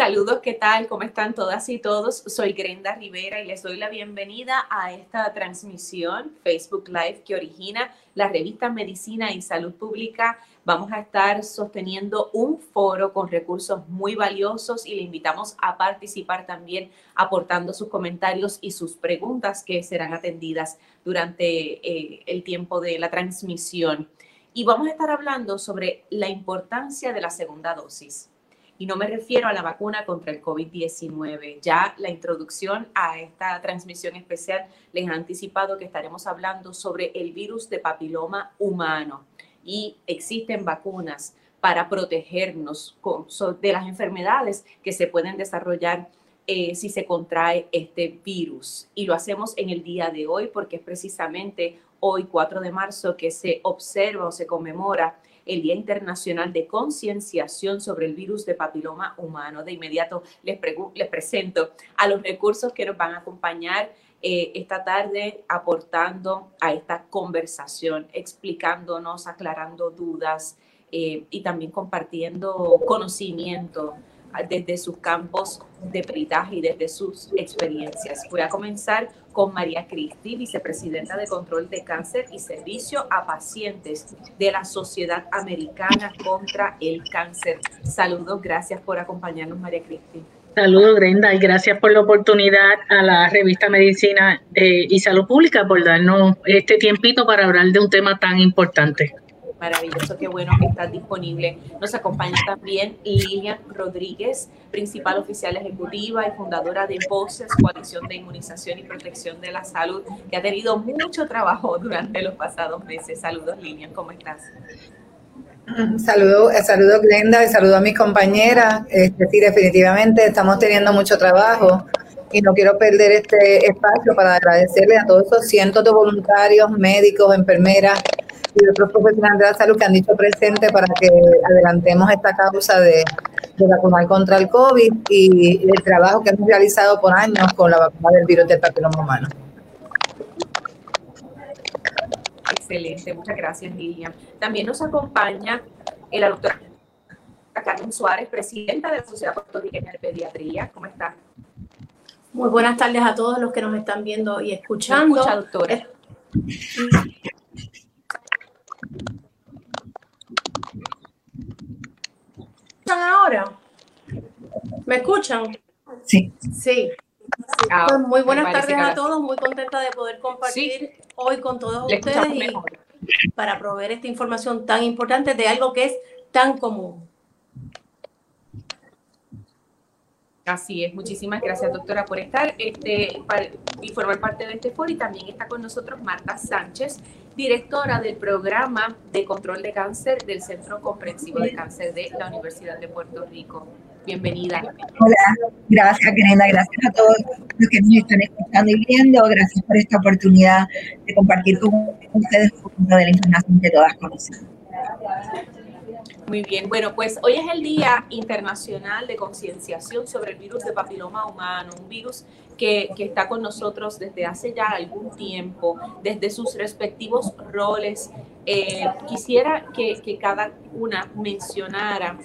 Saludos, ¿qué tal? ¿Cómo están todas y todos? Soy Grenda Rivera y les doy la bienvenida a esta transmisión Facebook Live que origina la revista Medicina y Salud Pública. Vamos a estar sosteniendo un foro con recursos muy valiosos y le invitamos a participar también aportando sus comentarios y sus preguntas que serán atendidas durante eh, el tiempo de la transmisión. Y vamos a estar hablando sobre la importancia de la segunda dosis y no me refiero a la vacuna contra el COVID-19. Ya la introducción a esta transmisión especial les ha anticipado que estaremos hablando sobre el virus de papiloma humano y existen vacunas para protegernos de las enfermedades que se pueden desarrollar eh, si se contrae este virus. Y lo hacemos en el día de hoy porque es precisamente hoy, 4 de marzo, que se observa o se conmemora el Día Internacional de Concienciación sobre el virus de papiloma humano. De inmediato les, les presento a los recursos que nos van a acompañar eh, esta tarde aportando a esta conversación, explicándonos, aclarando dudas eh, y también compartiendo conocimiento desde sus campos de peritaje y desde sus experiencias. Voy a comenzar con María Cristi, vicepresidenta de Control de Cáncer y Servicio a Pacientes de la Sociedad Americana contra el Cáncer. Saludos, gracias por acompañarnos, María Cristi. Saludos, Brenda, y gracias por la oportunidad a la revista Medicina eh, y Salud Pública por darnos este tiempito para hablar de un tema tan importante. Maravilloso, qué bueno que estás disponible. Nos acompaña también Lilian Rodríguez, principal oficial ejecutiva y fundadora de Voces, Coalición de Inmunización y Protección de la Salud, que ha tenido mucho trabajo durante los pasados meses. Saludos, Lilian, ¿cómo estás? Saludos, saludo Glenda y saludo a mis compañeras. Este, sí, definitivamente estamos teniendo mucho trabajo y no quiero perder este espacio para agradecerle a todos esos cientos de voluntarios, médicos, enfermeras, y otros profesionales de la salud que han dicho presente para que adelantemos esta causa de, vacunar contra el COVID y el trabajo que hemos realizado por años con la vacuna del virus del papiloma humano. Excelente, muchas gracias Lilian. También nos acompaña la doctora Carmen Suárez, presidenta de la Sociedad Puertorriqueña de Pediatría. ¿Cómo está? Muy buenas tardes a todos los que nos están viendo y escuchando. Escucha, doctora. Ahora? ¿Me escuchan? Sí. Sí. Ah, pues muy buenas tardes a todos, muy contenta de poder compartir hoy con todos ustedes y para proveer esta información tan importante de algo que es tan común. Así es, muchísimas gracias doctora por estar este, y formar parte de este foro y también está con nosotros Marta Sánchez, directora del programa de control de cáncer del Centro Comprensivo de Cáncer de la Universidad de Puerto Rico. Bienvenida. Hola, gracias Grenda, gracias a todos los que nos están escuchando y viendo, gracias por esta oportunidad de compartir con ustedes un poco de la información que todas conocemos. Muy bien, bueno, pues hoy es el Día Internacional de Concienciación sobre el virus de papiloma humano, un virus que, está con nosotros desde hace ya algún tiempo, desde sus respectivos roles. Eh, quisiera que, que cada una mencionara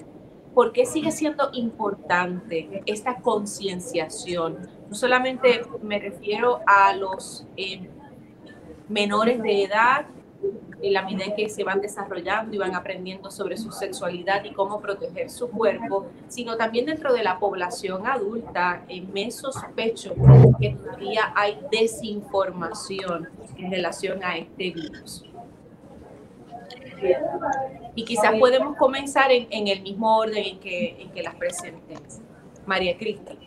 por qué sigue siendo importante esta concienciación. No solamente me refiero a los eh, menores de edad, en la medida en que se van desarrollando y van aprendiendo sobre su sexualidad y cómo proteger su cuerpo, sino también dentro de la población adulta, en me sospecho que todavía hay desinformación en relación a este virus. Y quizás podemos comenzar en, el mismo orden en que, en las presenten. María Cristi.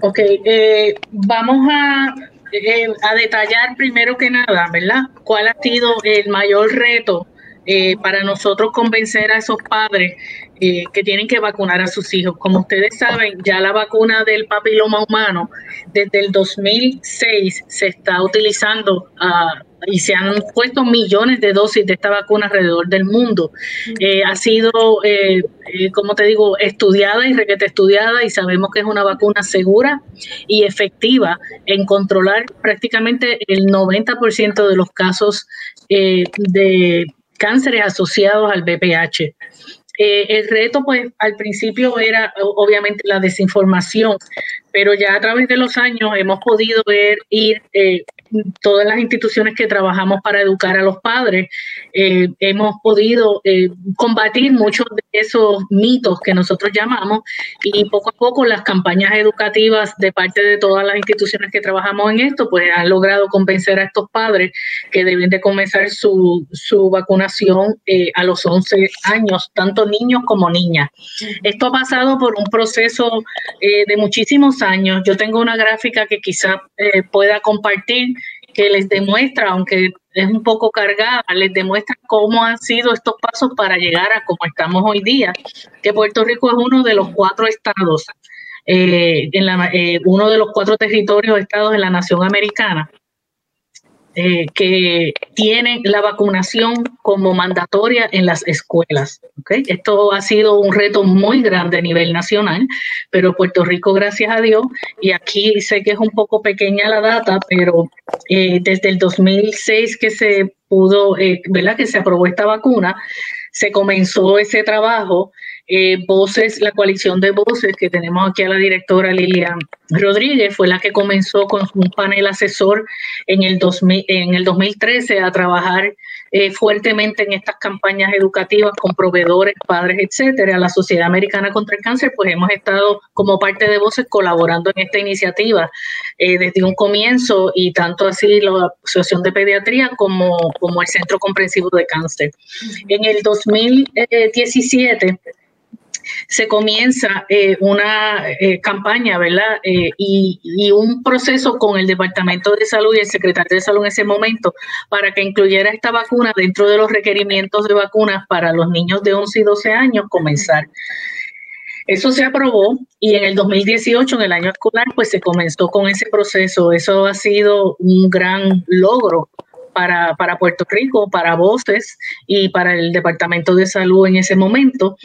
Ok, eh, vamos a eh, a detallar primero que nada, ¿verdad? ¿Cuál ha sido el mayor reto eh, para nosotros convencer a esos padres eh, que tienen que vacunar a sus hijos. Como ustedes saben, ya la vacuna del papiloma humano desde el 2006 se está utilizando a y se han puesto millones de dosis de esta vacuna alrededor del mundo. Eh, ha sido, eh, eh, como te digo, estudiada y requete estudiada y sabemos que es una vacuna segura y efectiva en controlar prácticamente el 90% de los casos de cánceres asociados al BPH. el reto, pues, al principio era obviamente la desinformación, pero ya a través de los años hemos podido ver ir todas las instituciones que trabajamos para educar a los padres, eh, hemos podido eh, combatir muchos de esos mitos que nosotros llamamos y poco a poco las campañas educativas de parte de todas las instituciones que trabajamos en esto, pues han logrado convencer a estos padres que deben de comenzar su, su vacunación eh, a los 11 años, tanto niños como niñas. Esto ha pasado por un proceso de muchísimos años. Yo tengo una gráfica que quizá pueda compartir que les demuestra, aunque es un poco cargada, les demuestra cómo han sido estos pasos para llegar a como estamos hoy día, que Puerto Rico es uno de los cuatro estados, eh, en la, eh, uno de los cuatro territorios estados de la nación americana eh, que tienen la vacunación como mandatoria en las escuelas. ¿okay? Esto ha sido un reto muy grande a nivel nacional, pero Puerto Rico, gracias a Dios, y aquí sé que es un poco pequeña la data, pero eh, desde el 2006 que se pudo, eh, ¿verdad? Que se aprobó esta vacuna, se comenzó ese trabajo eh, voces, la coalición de voces que tenemos aquí a la directora Lilian Rodríguez, fue la que comenzó con un panel asesor en el, 2000, en el 2013 a trabajar eh, fuertemente en estas campañas educativas con proveedores, padres, etcétera. La Sociedad Americana contra el Cáncer, pues hemos estado como parte de voces colaborando en esta iniciativa eh, desde un comienzo y tanto así la Asociación de Pediatría como, como el Centro Comprensivo de Cáncer. En el 2017 se comienza eh, una eh, campaña, ¿verdad? Eh, y, un proceso con el Departamento de Salud y el Secretario de Salud en ese momento para que incluyera esta vacuna dentro de los requerimientos de vacunas para los niños de 11 y 12 años comenzar. Eso se aprobó y en el 2018, en el año escolar, pues se comenzó con ese proceso. Eso ha sido un gran logro para, para Puerto Rico, para Voces y para el Departamento de Salud en ese momento.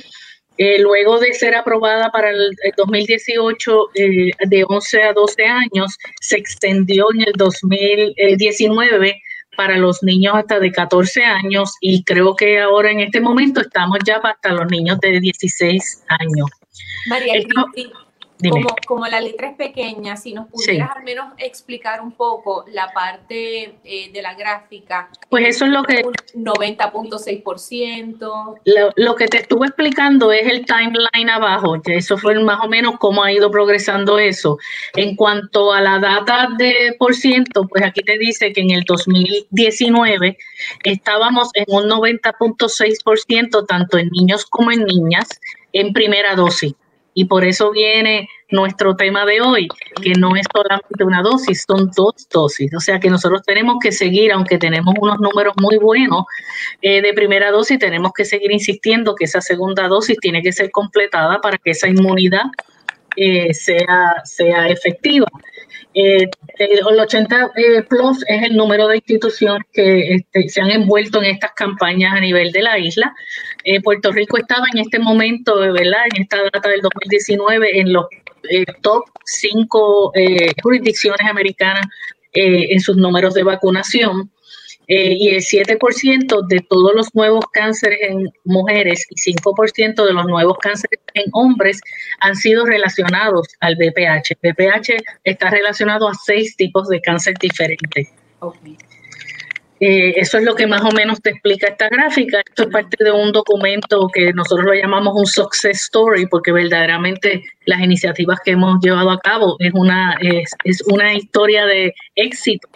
Eh, luego de ser aprobada para el, 2018 eh, de 11 a 12 años, se extendió en el 2019 para los niños hasta de 14 años y creo que ahora en este momento estamos ya hasta los niños de 16 años. María como, como, la letra es pequeña, si nos pudieras al menos explicar un poco la parte eh, de la gráfica. Pues eso es lo que... 90.6%. Lo, lo, que te estuve explicando es el timeline abajo, que eso fue más o menos cómo ha ido progresando eso. En cuanto a la data de por ciento, pues aquí te dice que en el 2019 estábamos en un 90.6% tanto en niños como en niñas en primera dosis. Y por eso viene nuestro tema de hoy, que no es solamente una dosis, son dos dosis. O sea que nosotros tenemos que seguir, aunque tenemos unos números muy buenos eh, de primera dosis, tenemos que seguir insistiendo que esa segunda dosis tiene que ser completada para que esa inmunidad eh, sea, sea efectiva. Eh, el 80 eh, Plus es el número de instituciones que este, se han envuelto en estas campañas a nivel de la isla. Eh, Puerto Rico estaba en este momento, ¿verdad? En esta data del 2019 en los top 5 jurisdicciones americanas en sus números de vacunación. Eh, y el 7% de todos los nuevos cánceres en mujeres y 5% de los nuevos cánceres en hombres han sido relacionados al BPH. BPH está relacionado a seis tipos de cáncer diferentes. Eh, eso es lo que más o menos te explica esta gráfica. Esto es parte de un documento que nosotros lo llamamos un success story, porque verdaderamente las iniciativas que hemos llevado a cabo es una, es, es una historia de éxito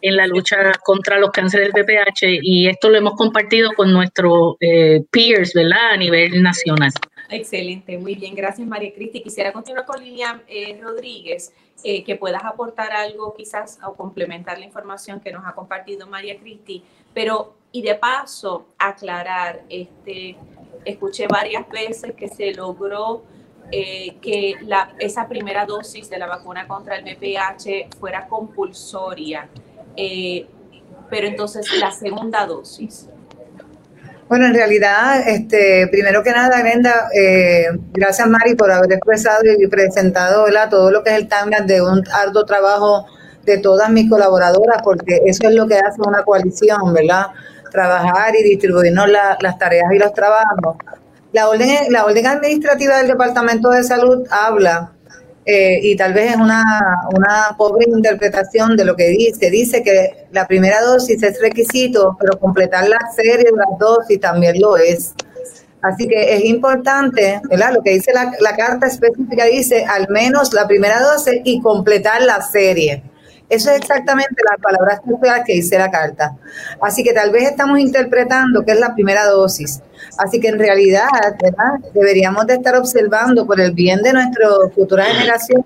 en la lucha contra los cánceres del VPH y esto lo hemos compartido con nuestros eh, peers, ¿verdad? A nivel nacional. Excelente, muy bien, gracias María Cristi. Quisiera continuar con Lilian eh, Rodríguez, eh, que puedas aportar algo quizás o complementar la información que nos ha compartido María Cristi, pero y de paso aclarar, este, escuché varias veces que se logró eh, que la, esa primera dosis de la vacuna contra el VPH fuera compulsoria, eh, pero entonces la segunda dosis. Bueno, en realidad, este, primero que nada, Brenda, eh, gracias Mari por haber expresado y presentado todo lo que es el timeline de un arduo trabajo de todas mis colaboradoras, porque eso es lo que hace una coalición, ¿verdad? Trabajar y distribuirnos las tareas y los trabajos. La orden, la orden administrativa del Departamento de Salud habla, eh, y tal vez es una, una pobre interpretación de lo que dice. Dice que la primera dosis es requisito, pero completar la serie de las dosis también lo es. Así que es importante, ¿verdad? Lo que dice la, la carta específica dice al menos la primera dosis y completar la serie. Eso es exactamente la palabra que dice la carta. Así que tal vez estamos interpretando que es la primera dosis. Así que en realidad deberíamos de estar observando por el bien de nuestra futura generación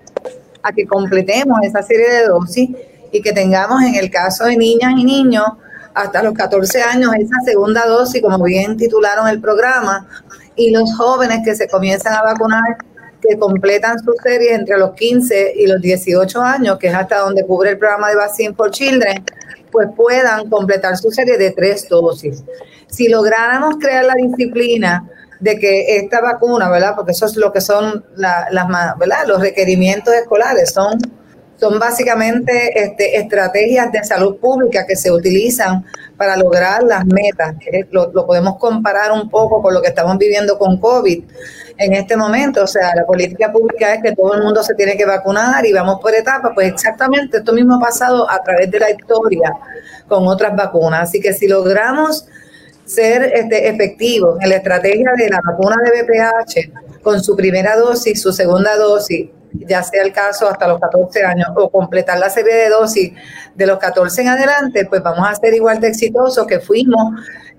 a que completemos esa serie de dosis y que tengamos en el caso de niñas y niños hasta los 14 años esa segunda dosis, como bien titularon el programa, y los jóvenes que se comienzan a vacunar que completan su serie entre los 15 y los 18 años, que es hasta donde cubre el programa de Vaccine for Children, pues puedan completar su serie de tres dosis. Si lográramos crear la disciplina de que esta vacuna, ¿verdad? Porque eso es lo que son las, ¿verdad? Los requerimientos escolares, son son básicamente este, estrategias de salud pública que se utilizan para lograr las metas. Lo, lo, podemos comparar un poco con lo que estamos viviendo con COVID en este momento. O sea, la política pública es que todo el mundo se tiene que vacunar y vamos por etapas. Pues exactamente esto mismo ha pasado a través de la historia con otras vacunas. Así que si logramos ser este, efectivos en la estrategia de la vacuna de BPH con su primera dosis, su segunda dosis, ya sea el caso hasta los 14 años, o completar la serie de dosis de los 14 en adelante, pues vamos a ser igual de exitosos que fuimos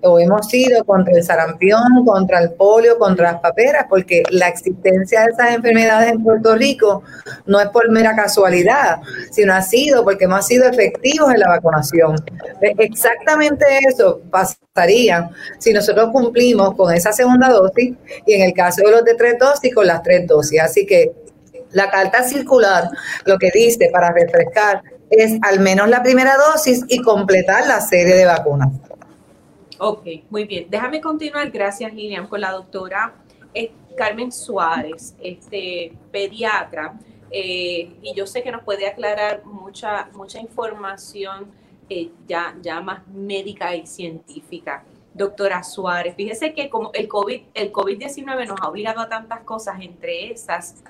o hemos sido contra el sarampión, contra el polio, contra las paperas, porque la existencia de esas enfermedades en Puerto Rico no es por mera casualidad, sino ha sido porque hemos sido efectivos en la vacunación. Exactamente eso pasaría si nosotros cumplimos con esa segunda dosis y en el caso de los de tres dosis, con las tres dosis. Así que la carta circular lo que dice para refrescar es al menos la primera dosis y completar la serie de vacunas. Ok, muy bien. Déjame continuar, gracias Lilian, con la doctora eh, Carmen Suárez, este, pediatra, eh, y yo sé que nos puede aclarar mucha, mucha información eh, ya, ya más médica y científica. Doctora Suárez, fíjese que como el COVID, el COVID-19 nos ha obligado a tantas cosas, entre esas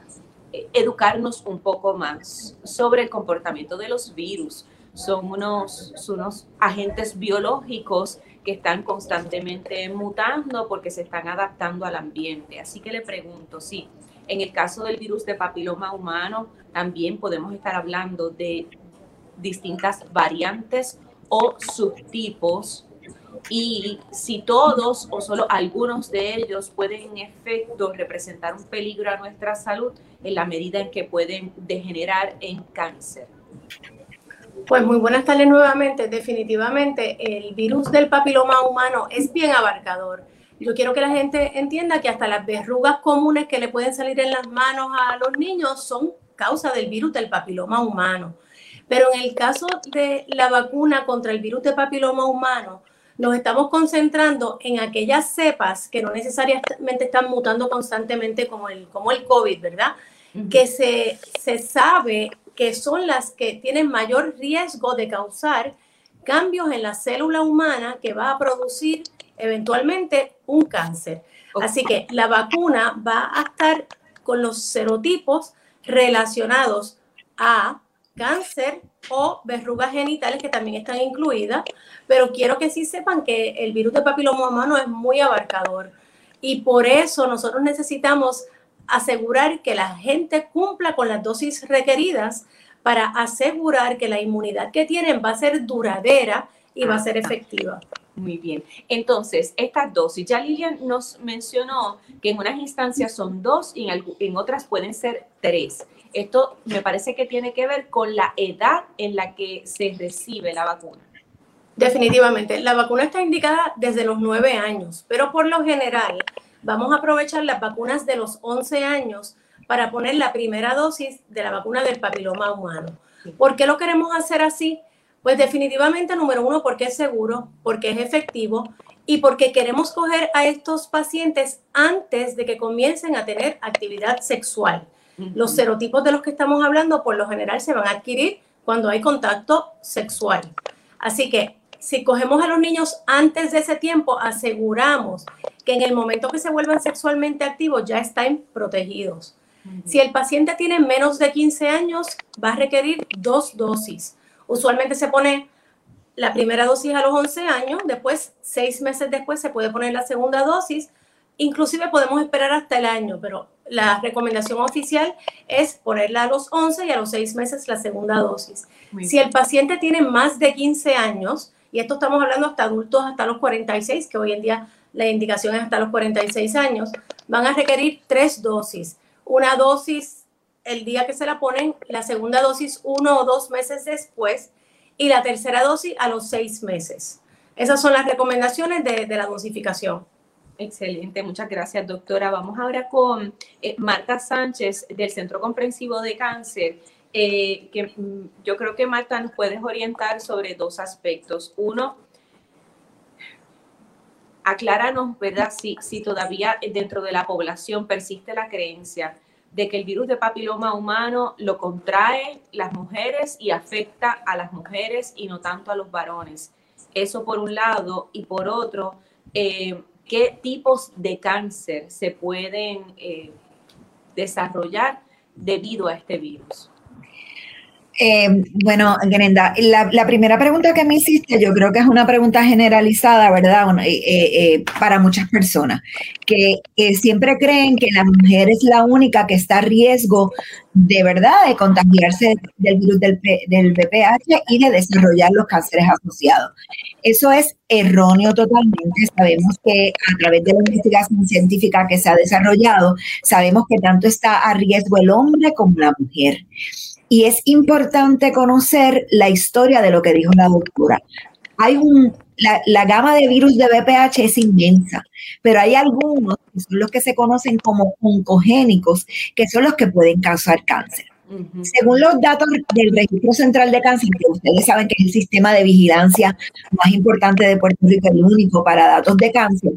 educarnos un poco más sobre el comportamiento de los virus. Son unos, unos agentes biológicos que están constantemente mutando porque se están adaptando al ambiente. Así que le pregunto, sí, en el caso del virus de papiloma humano, también podemos estar hablando de distintas variantes o subtipos y si todos o solo algunos de ellos pueden en efecto representar un peligro a nuestra salud en la medida en que pueden degenerar en cáncer. Pues muy buenas tardes nuevamente. Definitivamente el virus del papiloma humano es bien abarcador. Yo quiero que la gente entienda que hasta las verrugas comunes que le pueden salir en las manos a los niños son causa del virus del papiloma humano. Pero en el caso de la vacuna contra el virus del papiloma humano, nos estamos concentrando en aquellas cepas que no necesariamente están mutando constantemente como el, como el COVID, ¿verdad? Que se, se sabe que son las que tienen mayor riesgo de causar cambios en la célula humana que va a producir eventualmente un cáncer. Así que la vacuna va a estar con los serotipos relacionados a cáncer o verrugas genitales que también están incluidas, pero quiero que sí sepan que el virus de papiloma humano es muy abarcador y por eso nosotros necesitamos asegurar que la gente cumpla con las dosis requeridas para asegurar que la inmunidad que tienen va a ser duradera y va a ser efectiva. Muy bien. Entonces, estas dosis, ya Lilian nos mencionó que en unas instancias son dos y en, en otras pueden ser tres. Esto me parece que tiene que ver con la edad en la que se recibe la vacuna. Definitivamente. La vacuna está indicada desde los nueve años, pero por lo general vamos a aprovechar las vacunas de los 11 años para poner la primera dosis de la vacuna del papiloma humano. ¿Por qué lo queremos hacer así? Pues definitivamente, número uno, porque es seguro, porque es efectivo y porque queremos coger a estos pacientes antes de que comiencen a tener actividad sexual. Los serotipos de los que estamos hablando por lo general se van a adquirir cuando hay contacto sexual. Así que si cogemos a los niños antes de ese tiempo, aseguramos que en el momento que se vuelvan sexualmente activos ya están protegidos. Si el paciente tiene menos de 15 años, va a requerir dos dosis. Usualmente se pone la primera dosis a los 11 años, después, seis meses después, se puede poner la segunda dosis. Inclusive podemos esperar hasta el año, pero la recomendación oficial es ponerla a los 11 y a los seis meses la segunda dosis. si el paciente tiene más de 15 años, y esto estamos hablando hasta adultos hasta los 46, que hoy en día la indicación es hasta los 46 años, van a requerir tres dosis. Una dosis el día que se la ponen, la segunda dosis uno o dos meses después y la tercera dosis a los seis meses. Esas son las recomendaciones de, la dosificación. Excelente, muchas gracias doctora. Vamos ahora con eh, Marta Sánchez del Centro Comprensivo de Cáncer. Eh, que mm, yo creo que Marta nos puedes orientar sobre dos aspectos. Uno, acláranos, ¿verdad? Si, si todavía dentro de la población persiste la creencia de que el virus de papiloma humano lo contrae las mujeres y afecta a las mujeres y no tanto a los varones. Eso por un lado. Y por otro, eh, ¿qué tipos de cáncer se pueden eh, desarrollar debido a este virus? Eh, bueno, Grenda, la, primera pregunta que me hiciste, yo creo que es una pregunta generalizada, ¿verdad? Eh, eh, para muchas personas, que siempre creen que la mujer es la única que está a riesgo de verdad de contagiarse del virus del, del VPH y de desarrollar los cánceres asociados. Eso es erróneo totalmente. Sabemos que a través de la investigación científica que se ha desarrollado, sabemos que tanto está a riesgo el hombre como la mujer. Y es importante conocer la historia de lo que dijo la doctora. Hay un, la, gama de virus de VPH es inmensa, pero hay algunos que son los que se conocen como oncogénicos, que son los que pueden causar cáncer. Según los datos del Registro Central de Cáncer, que ustedes saben que es el sistema de vigilancia más importante de Puerto Rico, el único para datos de cáncer,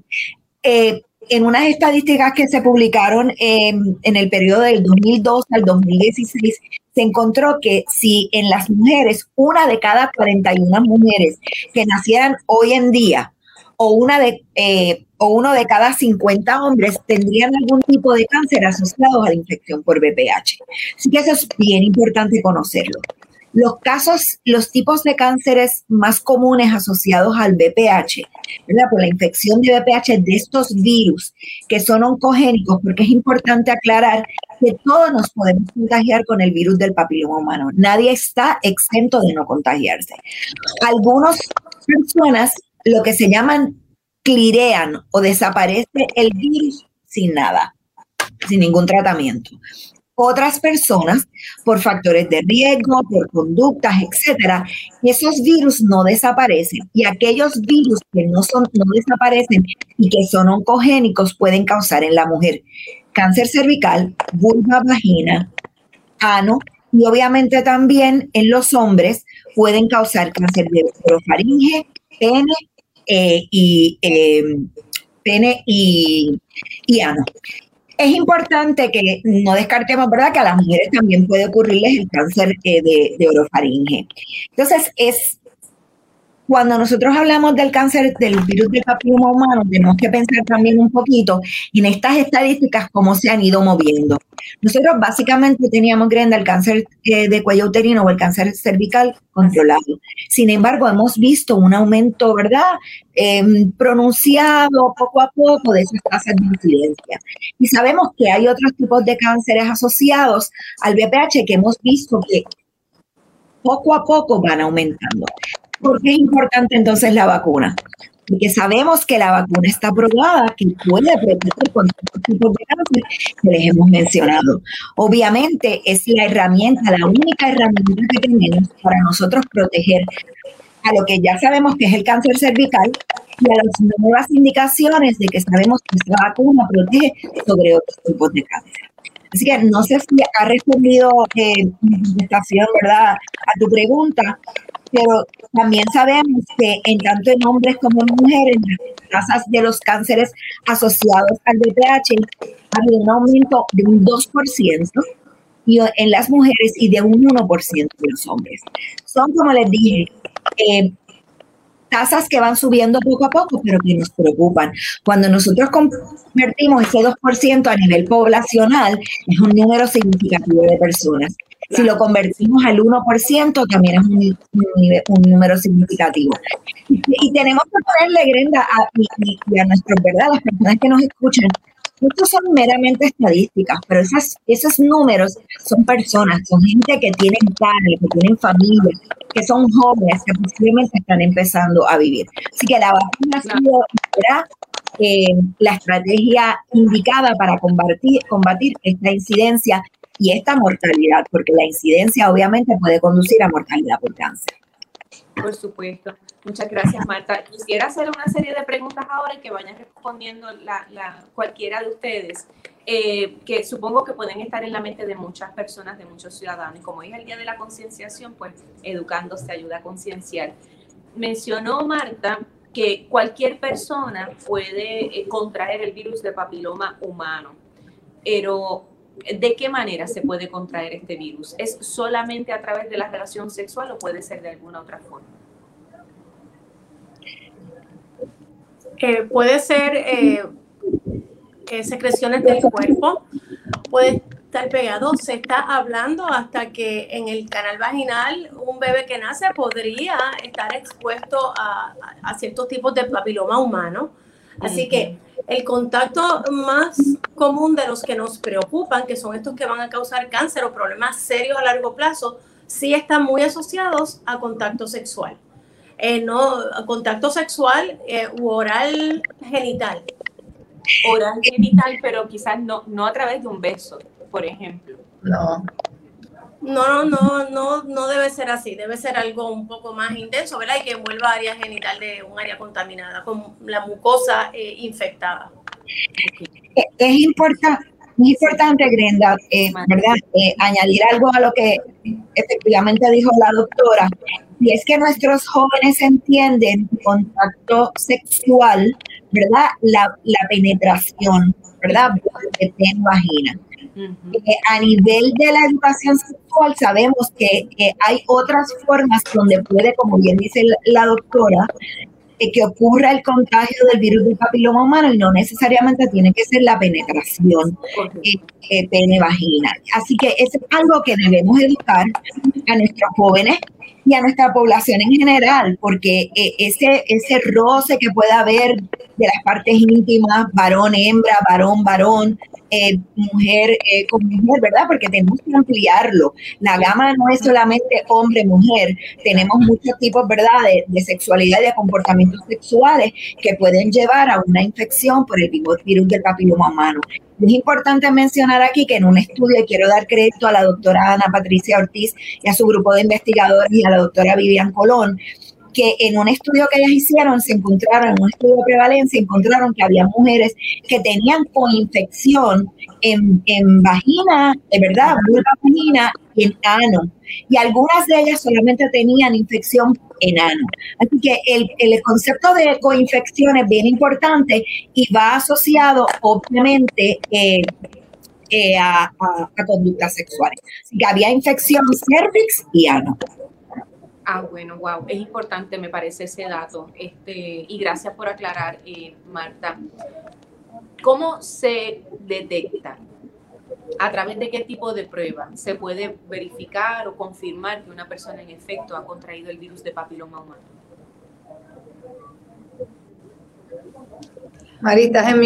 eh, en unas estadísticas que se publicaron en el periodo del 2002 al 2016, se encontró que si en las mujeres, una de cada 41 mujeres que nacieran hoy en día, o, una de, eh, o uno de cada 50 hombres tendrían algún tipo de cáncer asociado a la infección por VPH. Así que eso es bien importante conocerlo. Los casos, los tipos de cánceres más comunes asociados al VPH, ¿verdad? Por la infección de VPH de estos virus que son oncogénicos, porque es importante aclarar que todos nos podemos contagiar con el virus del papiloma humano. Nadie está exento de no contagiarse. Algunas personas lo que se llaman clirean o desaparece el virus sin nada, sin ningún tratamiento otras personas por factores de riesgo, por conductas, etcétera, esos virus no desaparecen. Y aquellos virus que no son no desaparecen y que son oncogénicos pueden causar en la mujer cáncer cervical, vulva, vagina, ano y obviamente también en los hombres pueden causar cáncer de orofaringe, pene eh, y eh, pene y, y ano es importante que no descartemos, ¿verdad?, que a las mujeres también puede ocurrirles el cáncer eh, de, de orofaringe. Entonces, es cuando nosotros hablamos del cáncer del virus del papiloma humano, tenemos que pensar también un poquito en estas estadísticas, cómo se han ido moviendo. Nosotros básicamente teníamos, Grenda, el cáncer eh, de cuello uterino o el cáncer cervical controlado. Sin embargo, hemos visto un aumento, ¿verdad? Em, pronunciado poco a poco de esas tasas de incidencia. Y sabemos que hay otros tipos de cánceres asociados al VPH que hemos visto que poco a poco van aumentando. ¿Por qué es importante entonces la vacuna? Porque sabemos que la vacuna está probada, que puede proteger contra estos tipos de cáncer que les hemos mencionado. Obviamente es la herramienta, la única herramienta que tenemos para nosotros proteger a lo que ya sabemos que es el cáncer cervical y a las nuevas indicaciones de que sabemos que esta vacuna protege sobre otros tipos de cáncer. Así que no sé si ha respondido eh, ¿verdad?, a tu pregunta, pero también sabemos que en tanto en hombres como en mujeres, las tasas de los cánceres asociados al BPH ha un aumento de un 2% y en las mujeres y de un 1% de los hombres. Son, como les dije, eh, tasas que van subiendo poco a poco, pero que nos preocupan. Cuando nosotros convertimos ese 2% a nivel poblacional, es un número significativo de personas. Si lo convertimos al 1%, también es un, número significativo. Y, tenemos que ponerle grenda a, a nuestros, ¿verdad? Las personas que nos escuchan, estos son meramente estadísticas, pero esas, esos números son personas, son gente que tienen carne, que tienen familia, que son jóvenes, que posiblemente están empezando a vivir. Así que la vacuna ha sido eh, la estrategia indicada para combatir, combatir esta incidencia y esta mortalidad, porque la incidencia obviamente puede conducir a mortalidad por cáncer. Por supuesto. Muchas gracias, Marta. Quisiera hacer una serie de preguntas ahora y que vayan respondiendo la, cualquiera de ustedes, eh, que supongo que pueden estar en la mente de muchas personas, de muchos ciudadanos. Y como es el Día de la Concienciación, pues educándose ayuda a concienciar. Mencionó Marta que cualquier persona puede eh, contraer el virus de papiloma humano, pero ¿de qué manera se puede contraer este virus? ¿Es solamente a través de la relación sexual o puede ser de alguna otra forma? puede ser eh, secreciones del cuerpo, puede estar pegado. Se está hablando hasta que en el canal vaginal un bebé que nace podría estar expuesto a, ciertos tipos de papiloma humano. Así que el contacto más común de los que nos preocupan, que son estos que van a causar cáncer o problemas serios a largo plazo, sí están muy asociados a contacto sexual. Eh, no, contacto sexual eh, u oral genital. Oral genital, pero quizás no, no a través de un beso, por ejemplo. No. No, no, no, no debe ser así, debe ser algo un poco más intenso, ¿verdad? Y que envuelva área genital de un área contaminada, con la mucosa eh, infectada. Es importante, muy importante, Grenda, ¿verdad? añadir algo a lo que efectivamente dijo la doctora, y es que nuestros jóvenes entienden contacto sexual, ¿verdad? La, penetración, ¿verdad? De vagina. Eh, a nivel de la educación sexual sabemos que hay otras formas donde puede, como bien dice la, doctora, eh, que ocurra el contagio del virus del papiloma humano y no necesariamente tiene que ser la penetración eh, pene-vagina. Así que es algo que debemos educar a nuestros jóvenes y a nuestra población en general, porque eh, ese, ese roce que pueda haber de las partes íntimas, varón, hembra, varón, varón, eh, mujer eh, con mujer, ¿verdad? Porque tenemos que ampliarlo. La gama no es solamente hombre-mujer, tenemos muchos tipos, ¿verdad?, de, de, sexualidad y de comportamientos sexuales que pueden llevar a una infección por el virus del papiloma humano. Es importante mencionar aquí que en un estudio, y quiero dar crédito a la doctora Ana Patricia Ortiz y a su grupo de investigadores y a la doctora Vivian Colón, que en un estudio que ellas hicieron se encontraron, en un estudio de prevalencia, encontraron que había mujeres que tenían coinfección en, en vagina, de verdad, vulva vagina y en ano. Y algunas de ellas solamente tenían infección en ano. Así que el, el concepto de coinfección es bien importante y va asociado, obviamente, eh, eh, a, a, a, conductas sexuales. Así que había infección cervix y ano. Ah, bueno, wow, es importante, me parece ese dato. Este, y gracias por aclarar, eh, Marta. ¿Cómo se detecta? ¿A través de qué tipo de prueba se puede verificar o confirmar que una persona en efecto ha contraído el virus de papiloma humano? Marita, es.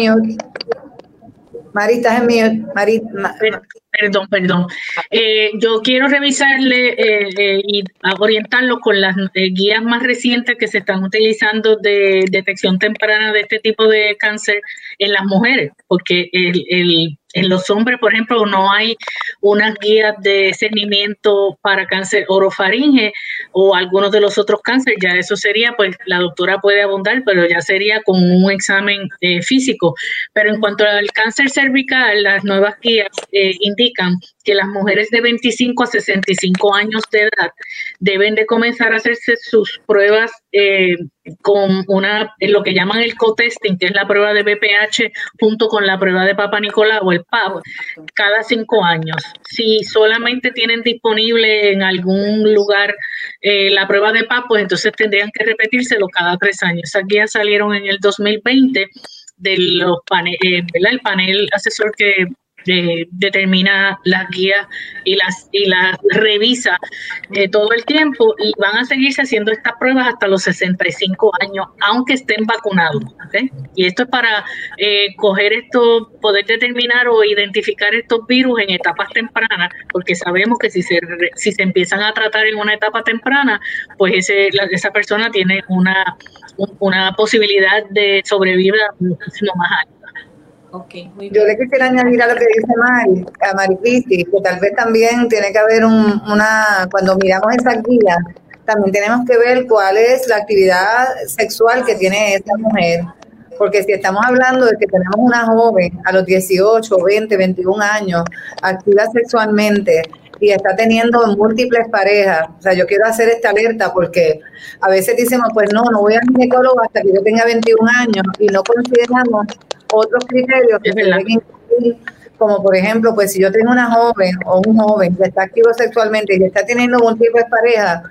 Marita, es mute. Marita, Perdón, perdón. Eh, yo quiero revisarle eh, eh, y orientarlo con las guías más recientes que se están utilizando de detección temprana de este tipo de cáncer en las mujeres, porque el, en los hombres, por ejemplo, no hay unas guías de seguimiento para cáncer orofaringe o algunos de los otros cánceres, ya eso sería, pues la doctora puede abundar, pero ya sería con un examen eh, físico. Pero en cuanto al cáncer cervical, las nuevas guías eh, indican que las mujeres de 25 a 65 años de edad deben de comenzar a hacerse sus pruebas eh, con una, lo que llaman el co-testing, que es la prueba de BPH junto con la prueba de Papa Nicolau o el PAP, cada cinco años. Si solamente tienen disponible en algún lugar eh, la prueba de PAP, pues entonces tendrían que repetírselo cada tres años. Esas guías salieron en el 2020 de los panel, eh, el panel asesor que determina las guías y las y las revisa eh, todo el tiempo y van a seguirse haciendo estas pruebas hasta los 65 años, aunque estén vacunados. Y esto es para eh, coger esto, poder determinar o identificar estos virus en etapas tempranas, porque sabemos que si se, si se empiezan a tratar en una etapa temprana, pues ese, esa persona tiene una, una posibilidad de sobrevivir muchísimo más alta. Yo le quisiera añadir a lo que dice Mari, a Mari Cristi, que tal vez también tiene que haber una, cuando miramos esas guías, también tenemos que ver cuál es la actividad sexual que tiene esa mujer. Porque si estamos hablando de que tenemos una joven a los 18, 20, 21 años, activa sexualmente y está teniendo múltiples parejas, o sea, yo quiero hacer esta alerta porque a veces decimos, pues no, no voy al ginecólogo hasta que yo tenga 21 años y no consideramos otros criterios que se deben incluir, como por ejemplo, pues si yo tengo una joven o un joven que está activo sexualmente y está teniendo múltiples parejas,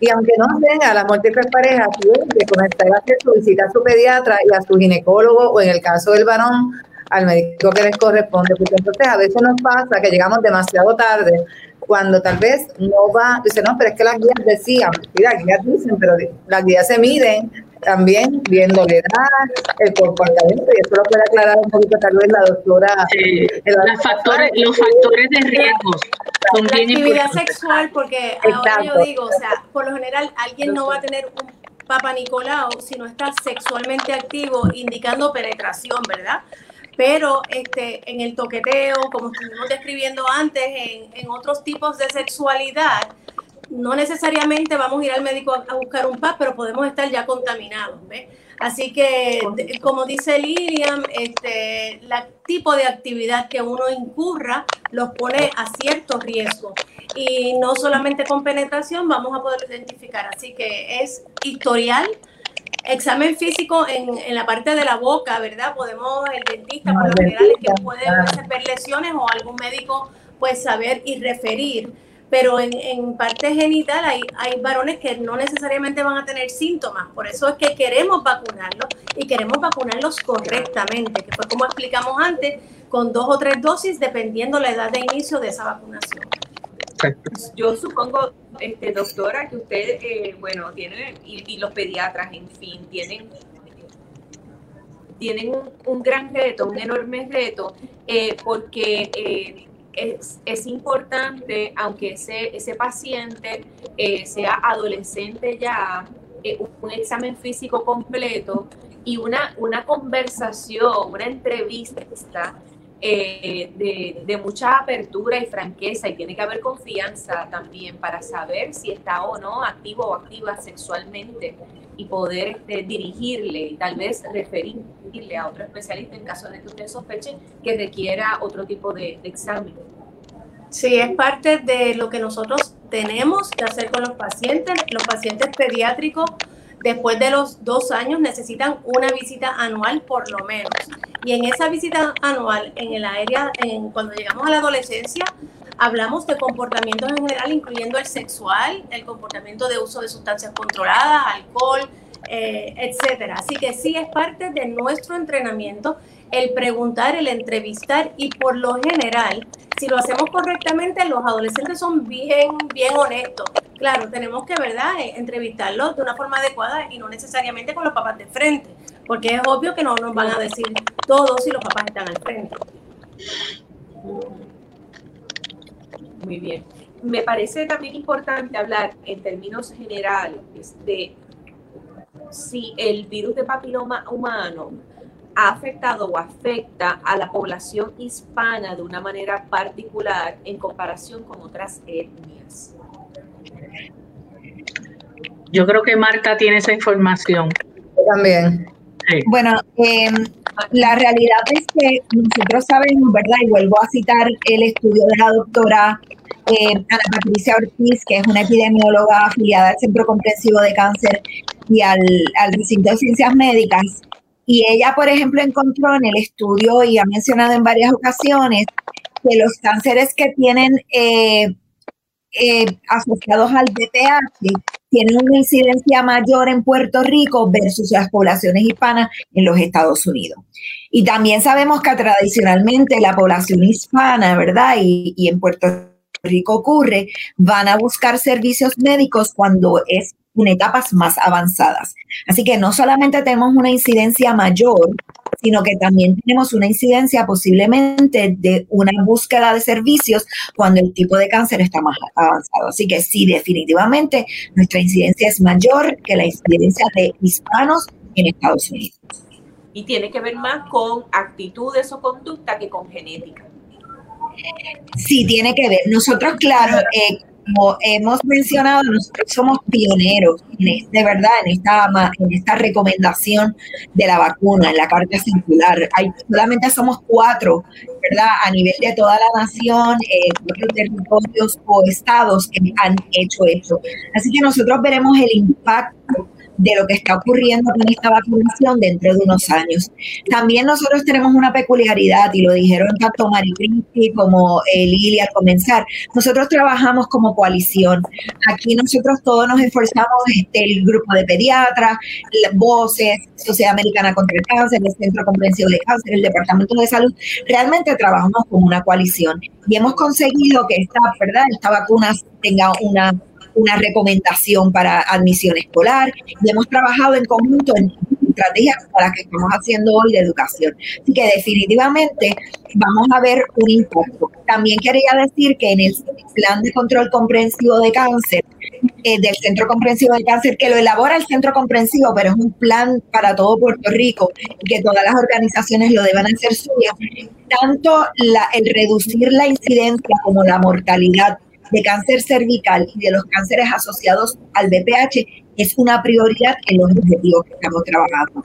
y aunque no tenga las múltiples parejas, tiene que comenzar a hacer su visita a su pediatra y a su ginecólogo, o en el caso del varón, al médico que les corresponde, porque entonces a veces nos pasa que llegamos demasiado tarde, cuando tal vez no va, dice, no, pero es que las guías decían, sí, las guías dicen, pero las guías se miden también viendo la edad, el comportamiento, y eso lo puede aclarar un poquito tal vez la doctora. los, factores, los factores de riesgo son la actividad sexual, porque ahora yo digo, o sea, por lo general alguien no va a tener un Papa Nicolau si no está sexualmente activo, indicando penetración, ¿verdad? Pero este, en el toqueteo, como estuvimos describiendo antes, en, en otros tipos de sexualidad, no necesariamente vamos a ir al médico a, buscar un PAP, pero podemos estar ya contaminados. Así que, como dice Lilian, este, el tipo de actividad que uno incurra los pone a cierto riesgo. Y no solamente con penetración vamos a poder identificar. Así que es historial, examen físico en, la parte de la boca, ¿verdad? Podemos, el dentista, por lo general, que puede ver lesiones o algún médico, pues saber y referir pero en, en parte genital hay, hay varones que no necesariamente van a tener síntomas, por eso es que queremos vacunarlos y queremos vacunarlos correctamente, que fue como explicamos antes, con dos o tres dosis dependiendo la edad de inicio de esa vacunación. Yo supongo, este, doctora, que usted, eh, bueno, tiene, y, los pediatras, en fin, tienen tienen un, gran reto, un enorme reto, eh, porque eh, es, importante, aunque ese, ese paciente eh, sea adolescente ya, eh, un examen físico completo y una, una conversación, una entrevista eh, de, de, mucha apertura y franqueza y tiene que haber confianza también para saber si está o no activo o activa sexualmente y poder este, dirigirle tal vez referirle a otro especialista en caso de que usted sospeche que requiera otro tipo de, examen. Sí, es parte de lo que nosotros tenemos que hacer con los pacientes. Los pacientes pediátricos después de los dos años necesitan una visita anual por lo menos. Y en esa visita anual, en el área, en, cuando llegamos a la adolescencia, hablamos de comportamientos en general, incluyendo el sexual, el comportamiento de uso de sustancias controladas, alcohol, eh, etcétera. Así que sí es parte de nuestro entrenamiento el preguntar, el entrevistar y por lo general, si lo hacemos correctamente, los adolescentes son bien, bien honestos. Claro, tenemos que, ¿verdad?, eh, entrevistarlos de una forma adecuada y no necesariamente con los papás de frente, porque es obvio que no nos van a decir todo si los papás están al frente. Muy bien. Me parece también importante hablar en términos generales de si el virus de papiloma humano ha afectado o afecta a la población hispana de una manera particular en comparación con otras etnias? Yo creo que Marta tiene esa información. Yo también. Bueno, em, la realidad es que nosotros sabemos, ¿verdad? Y vuelvo a citar el estudio de la doctora eh, Ana Patricia Ortiz, que es una epidemióloga afiliada al Centro Comprensivo de Cáncer y al, al Recinto de Ciencias Médicas. Y ella, por ejemplo, encontró en el estudio y ha mencionado en varias ocasiones que los cánceres que tienen eh, eh, asociados al DPH tienen una incidencia mayor en Puerto Rico versus las poblaciones hispanas en los Estados Unidos. Y también sabemos que tradicionalmente la población hispana, ¿verdad? Y, y en Puerto Rico ocurre, van a buscar servicios médicos cuando es en etapas más avanzadas. Así que no solamente tenemos una incidencia mayor, sino que también tenemos una incidencia posiblemente de una búsqueda de servicios cuando el tipo de cáncer está más avanzado. Así que sí, definitivamente nuestra incidencia es mayor que la incidencia de hispanos en Estados Unidos. Y tiene que ver más con actitudes o conducta que con genética. Sí, tiene que ver. Nosotros, claro, eh, como hemos mencionado, nosotros somos pioneros de verdad en esta, en esta recomendación de la vacuna, en la carta circular. Hay, solamente somos cuatro, ¿verdad? A nivel de toda la nación, eh, territorios o estados que han hecho esto. Así que nosotros veremos el impacto de lo que está ocurriendo con esta vacunación dentro de unos años. También nosotros tenemos una peculiaridad, y lo dijeron tanto Mari Cristi como eh, Lili al comenzar, nosotros trabajamos como coalición. Aquí nosotros todos nos esforzamos, este, el grupo de pediatras, voces, Sociedad Americana contra el Cáncer, el Centro Comprensivo de Cáncer, el Departamento de Salud, realmente trabajamos como una coalición y hemos conseguido que esta, ¿verdad? esta vacuna tenga una una recomendación para admisión escolar y hemos trabajado en conjunto en estrategias para las que estamos haciendo hoy de educación. Así que definitivamente vamos a ver un impacto. También quería decir que en el plan de control comprensivo de cáncer eh, del Centro Comprensivo de Cáncer, que lo elabora el Centro Comprensivo, pero es un plan para todo Puerto Rico y que todas las organizaciones lo deban hacer suyo, tanto la, el reducir la incidencia como la mortalidad de cáncer cervical y de los cánceres asociados al BPH es una prioridad en los objetivos que estamos trabajando.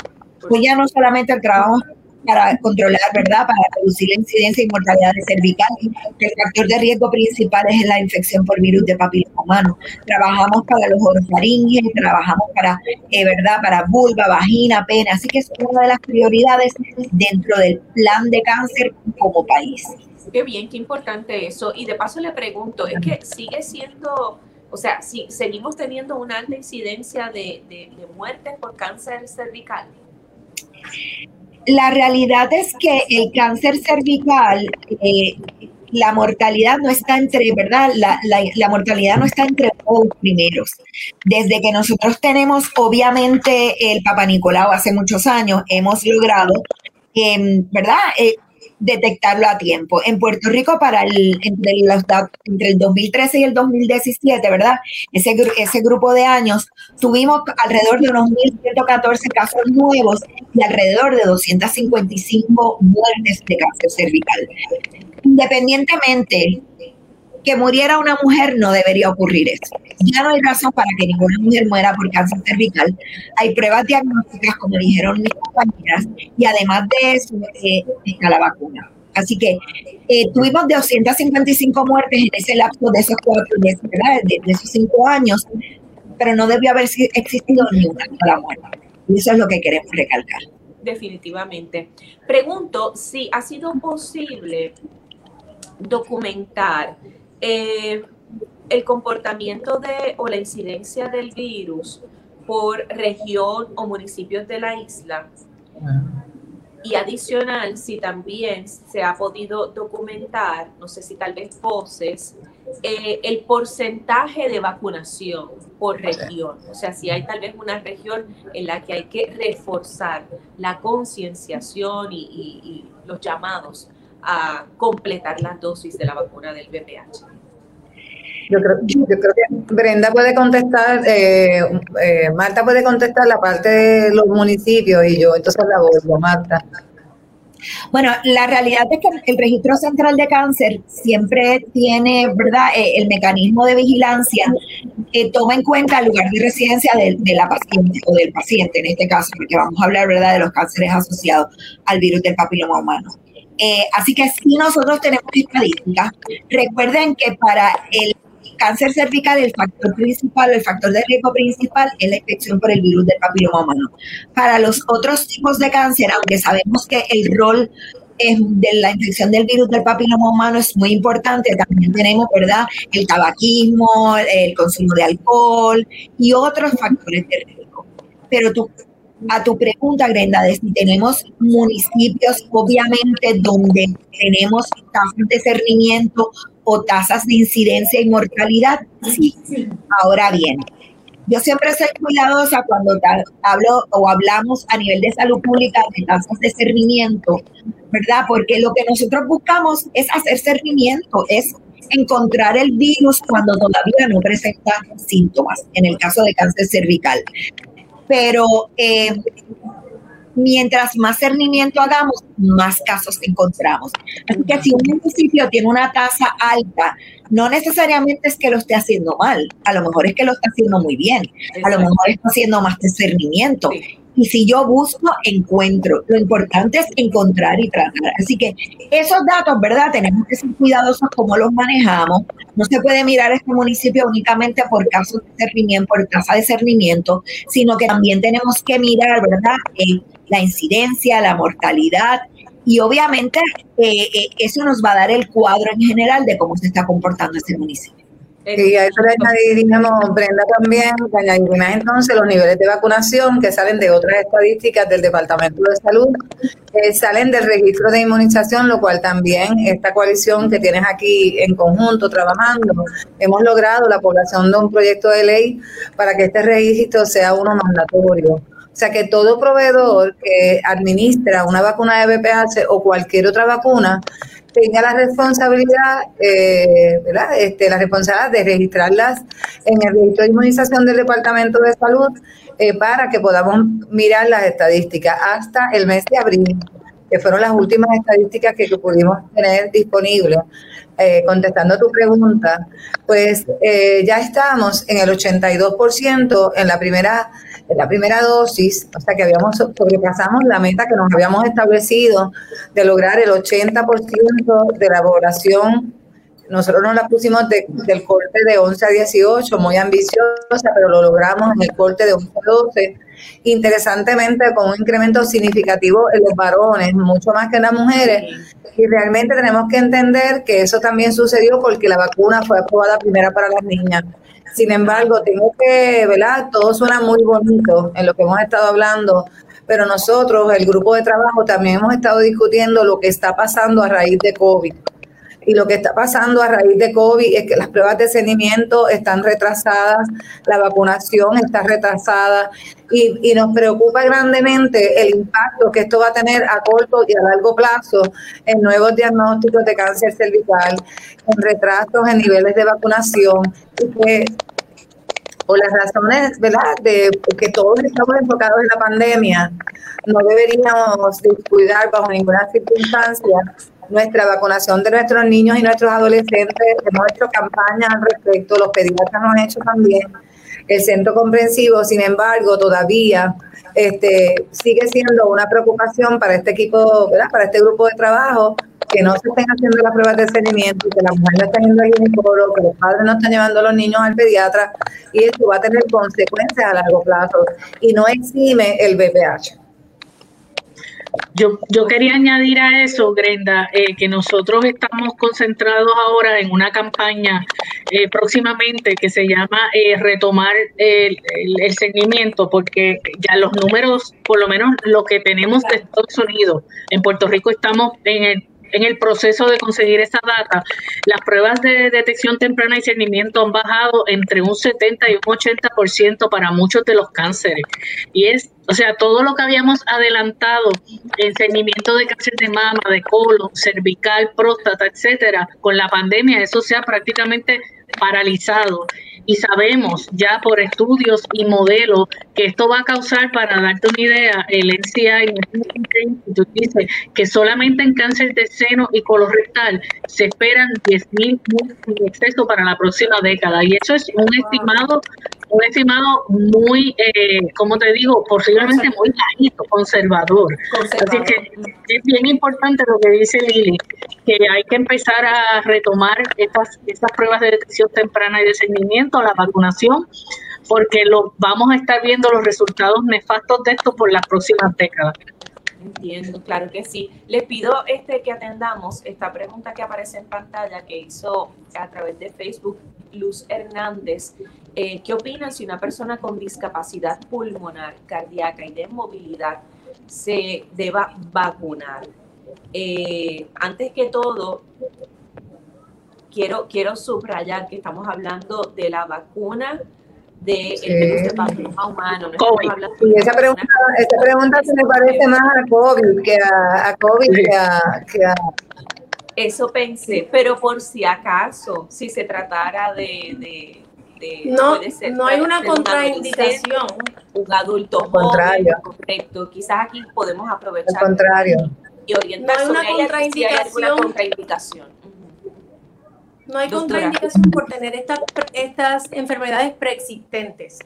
Pues ya no solamente trabajamos para controlar, ¿verdad? Para reducir la incidencia y mortalidad de cervical, el factor de riesgo principal es la infección por virus de papiloma humano. Trabajamos para los orofaringes, trabajamos para, eh, ¿verdad? Para vulva, vagina, pene. Así que es una de las prioridades dentro del plan de cáncer como país. Qué bien, qué importante eso. Y de paso le pregunto, es que sigue siendo, o sea, si seguimos teniendo una alta incidencia de, de, muertes por cáncer cervical. La realidad es que el cáncer cervical, eh, la mortalidad no está entre, ¿verdad? La, la, mortalidad no está entre los primeros. Desde que nosotros tenemos, obviamente, el Papa Nicolau hace muchos años, hemos logrado, eh, ¿verdad? Eh, detectarlo a tiempo. En Puerto Rico, para el, entre, los, entre el 2013 y el 2017, ¿verdad? Ese, ese grupo de años, tuvimos alrededor de unos 1.114 casos nuevos y alrededor de 255 muertes de cáncer cervical. Independientemente que muriera una mujer no debería ocurrir eso. Ya no hay razón para que ninguna mujer muera por cáncer cervical. Hay pruebas diagnósticas, como dijeron mis compañeras, y además de eso eh, está la vacuna. Así que eh, tuvimos 255 muertes en ese lapso de esos cuatro meses, de, de, esos cinco años, pero no debió haber existido ni una sola muerte. Y eso es lo que queremos recalcar. Definitivamente. Pregunto si ha sido posible documentar eh, el comportamiento de o la incidencia del virus por región o municipios de la isla. Y adicional, si también se ha podido documentar, no sé si tal vez voces, eh, el porcentaje de vacunación por región. O sea, si hay tal vez una región en la que hay que reforzar la concienciación y, y los llamados a completar la dosis de la vacuna del VPH. Yo creo, yo creo que Brenda puede contestar, eh, eh, Marta puede contestar la parte de los municipios y yo entonces la voy, Marta. Bueno, la realidad es que el registro central de cáncer siempre tiene, ¿verdad?, eh, el mecanismo de vigilancia que toma en cuenta el lugar de residencia de, la paciente o del paciente, en este caso, porque vamos a hablar, ¿verdad?, de los cánceres asociados al virus del papiloma humano. Eh, así que si nosotros tenemos estadísticas, recuerden que para el cáncer cervical, el factor principal, el factor de riesgo principal es la infección por el virus del papiloma humano. Para los otros tipos de cáncer, aunque sabemos que el rol de la infección del virus del papiloma humano es muy importante. También tenemos, ¿verdad?, el tabaquismo, el consumo de alcohol y otros factores de riesgo. Pero a tu pregunta, Grenda, de si tenemos municipios, obviamente, donde tenemos tasas de cernimiento o tasas de incidencia y mortalidad, sí. Ahora bien, yo siempre soy cuidadosa cuando hablo o hablamos a nivel de salud pública de tasas de cernimiento, ¿verdad? Porque lo que nosotros buscamos es hacer cernimiento, es encontrar el virus cuando todavía no presenta síntomas, en el caso de cáncer cervical. Pero eh, mientras más cernimiento hagamos, más casos encontramos. Así que si un municipio tiene una tasa alta, no necesariamente es que lo esté haciendo mal, a lo mejor es que lo está haciendo muy bien, a lo mejor está haciendo más discernimiento. Y si yo busco, encuentro. Lo importante es encontrar y tratar. Así que esos datos, ¿verdad? Tenemos que ser cuidadosos cómo los manejamos. No se puede mirar este municipio únicamente por casos de cernimiento, por tasa de cernimiento, sino que también tenemos que mirar, ¿verdad? Eh, la incidencia, la mortalidad y obviamente eh, eh, eso nos va a dar el cuadro en general de cómo se está comportando este municipio. Y a eso le añadiríamos, Brenda, también, le añadiríamos entonces los niveles de vacunación que salen de otras estadísticas del Departamento de Salud, eh, salen del registro de inmunización, lo cual también esta coalición que tienes aquí en conjunto trabajando, hemos logrado la población de un proyecto de ley para que este registro sea uno mandatorio. O sea que todo proveedor que administra una vacuna de BPH o cualquier otra vacuna tenga la responsabilidad, eh, ¿verdad? Este, la responsabilidad de registrarlas en el registro de inmunización del Departamento de Salud eh, para que podamos mirar las estadísticas hasta el mes de abril, que fueron las últimas estadísticas que, pudimos tener disponibles. Eh, contestando a tu pregunta, pues ya estamos en el 82% en la primera la primera dosis, o sea que habíamos sobrepasamos la meta que nos habíamos establecido de lograr el 80% de la población. Nosotros nos la pusimos del corte de 11 a 18, muy ambiciosa, pero lo logramos en el corte de 11 a 12. Interesantemente, con un incremento significativo en los varones, mucho más que en las mujeres. Y realmente tenemos que entender que eso también sucedió porque la vacuna fue aprobada primera para las niñas. Sin embargo, tengo que, ¿verdad? Todo suena muy bonito en lo que hemos estado hablando, pero nosotros, el grupo de trabajo, también hemos estado discutiendo lo que está pasando a raíz de COVID. Y lo que está pasando a raíz de COVID es que las pruebas de seguimiento están retrasadas, la vacunación está retrasada y, nos preocupa grandemente el impacto que esto va a tener a corto y a largo plazo en nuevos diagnósticos de cáncer cervical, en retrasos en niveles de vacunación y que por las razones, ¿verdad?, de que todos estamos enfocados en la pandemia, no deberíamos descuidar bajo ninguna circunstancia nuestra vacunación de nuestros niños y nuestros adolescentes. Hemos hecho campañas al respecto, los pediatras lo han hecho también, el centro comprensivo, sin embargo, todavía este, sigue siendo una preocupación para este equipo, ¿verdad? para este grupo de trabajo, que no se estén haciendo las pruebas de seguimiento, que la mujer no está yendo al ginecólogo, que los padres no están llevando a los niños al pediatra, y eso va a tener consecuencias a largo plazo y no exime el BPH. Yo, yo quería añadir a eso, Grenda, eh, que nosotros estamos concentrados ahora en una campaña eh, próximamente que se llama eh, retomar el, el, seguimiento, porque ya los números, por lo menos lo que tenemos de Estados Unidos, en Puerto Rico estamos en el en el proceso de conseguir esa data, las pruebas de detección temprana y seguimiento han bajado entre un 70 y un 80% para muchos de los cánceres. Y es, o sea, todo lo que habíamos adelantado en seguimiento de cáncer de mama, de colon, cervical, próstata, etcétera, con la pandemia, eso se ha prácticamente paralizado y sabemos ya por estudios y modelos que esto va a causar, para darte una idea, el NCI dice que solamente en cáncer de seno y colorectal se esperan 10.000 en exceso para la próxima década. Y eso es un estimado un estimado muy, eh, como te digo, posiblemente muy bajito, conservador. Así que es bien importante lo que dice Lili, que hay que empezar a retomar estas, estas pruebas de detección temprana y de seguimiento, la vacunación, porque lo, vamos a estar viendo los resultados nefastos de esto por las próximas décadas. Entiendo, claro que sí. Les pido este que atendamos esta pregunta que aparece en pantalla que hizo a través de Facebook Luz Hernández. Eh, ¿Qué opinan si una persona con discapacidad pulmonar, cardíaca y de movilidad se deba vacunar? Eh, antes que todo, quiero, quiero subrayar que estamos hablando de la vacuna de sí. virus de papiloma humano. No y esa pregunta, esa pregunta se me parece más a COVID que a, a COVID que a, que a, Eso pensé, pero por si acaso, si se tratara de... de, no, ser, no hay una contraindicación. Un adulto contrario. joven, correcto. Quizás aquí podemos aprovechar. Al contrario. Y orientar no hay una contraindicación. Si hay alguna contraindicación. No hay Doctora. contraindicación por tener estas, estas enfermedades preexistentes.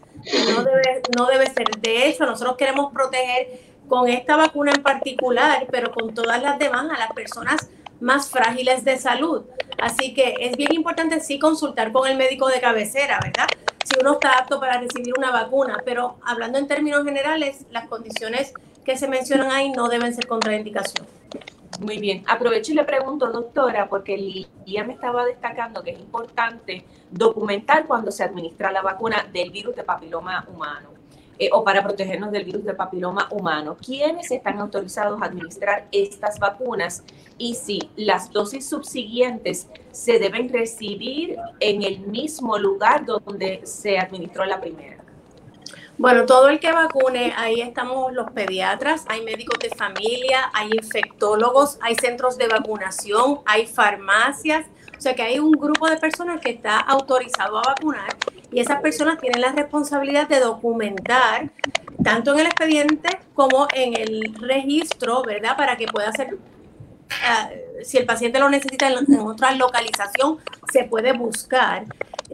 No debe, no debe ser. De hecho, nosotros queremos proteger con esta vacuna en particular, pero con todas las demás a las personas más frágiles de salud. Así que es bien importante sí consultar con el médico de cabecera, ¿verdad? Si uno está apto para recibir una vacuna, pero hablando en términos generales, las condiciones que se mencionan ahí no deben ser contraindicación. Muy bien. Aprovecho y le pregunto, doctora, porque Lía me estaba destacando que es importante documentar cuando se administra la vacuna del virus de papiloma humano eh, o para protegernos del virus de papiloma humano. ¿Quiénes están autorizados a administrar estas vacunas? Y si las dosis subsiguientes se deben recibir en el mismo lugar donde se administró la primera. Bueno, todo el que vacune, ahí estamos los pediatras, hay médicos de familia, hay infectólogos, hay centros de vacunación, hay farmacias, o sea que hay un grupo de personas que está autorizado a vacunar y esas personas tienen la responsabilidad de documentar tanto en el expediente como en el registro, ¿verdad? Para que pueda ser, uh, si el paciente lo necesita en, en, otra localización, se puede buscar.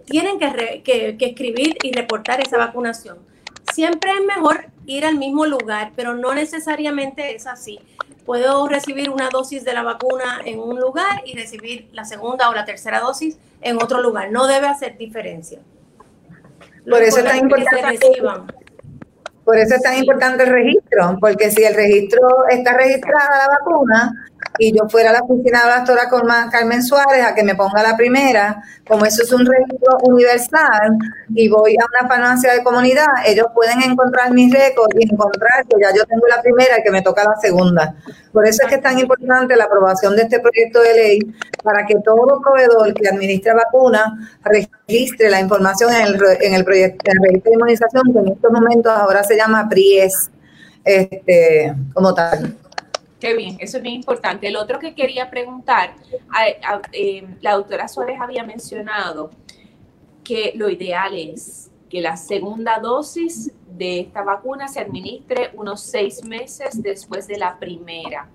Tienen que, re, que, que escribir y reportar esa vacunación siempre es mejor ir al mismo lugar, pero no necesariamente es así. Puedo recibir una dosis de la vacuna en un lugar y recibir la segunda o la tercera dosis en otro lugar. No debe hacer diferencia. Por eso es tan importante. Por eso es tan importante el registro, porque si el registro está registrada la vacuna, y yo fuera a la oficina de la doctora Carmen Suárez a que me ponga la primera, como eso es un registro universal y voy a una farmacia de comunidad, ellos pueden encontrar mis récords y encontrar que ya yo tengo la primera y que me toca la segunda. Por eso es que es tan importante la aprobación de este proyecto de ley para que todo proveedor que administre vacunas registre la información en el, en el proyecto en el registro de inmunización que en estos momentos ahora se llama PRIES este, como tal. Qué bien, eso es bien importante. El otro que quería preguntar, a, eh, la doctora Suárez había mencionado que lo ideal es que la segunda dosis de esta vacuna se administre unos seis meses después de la primera.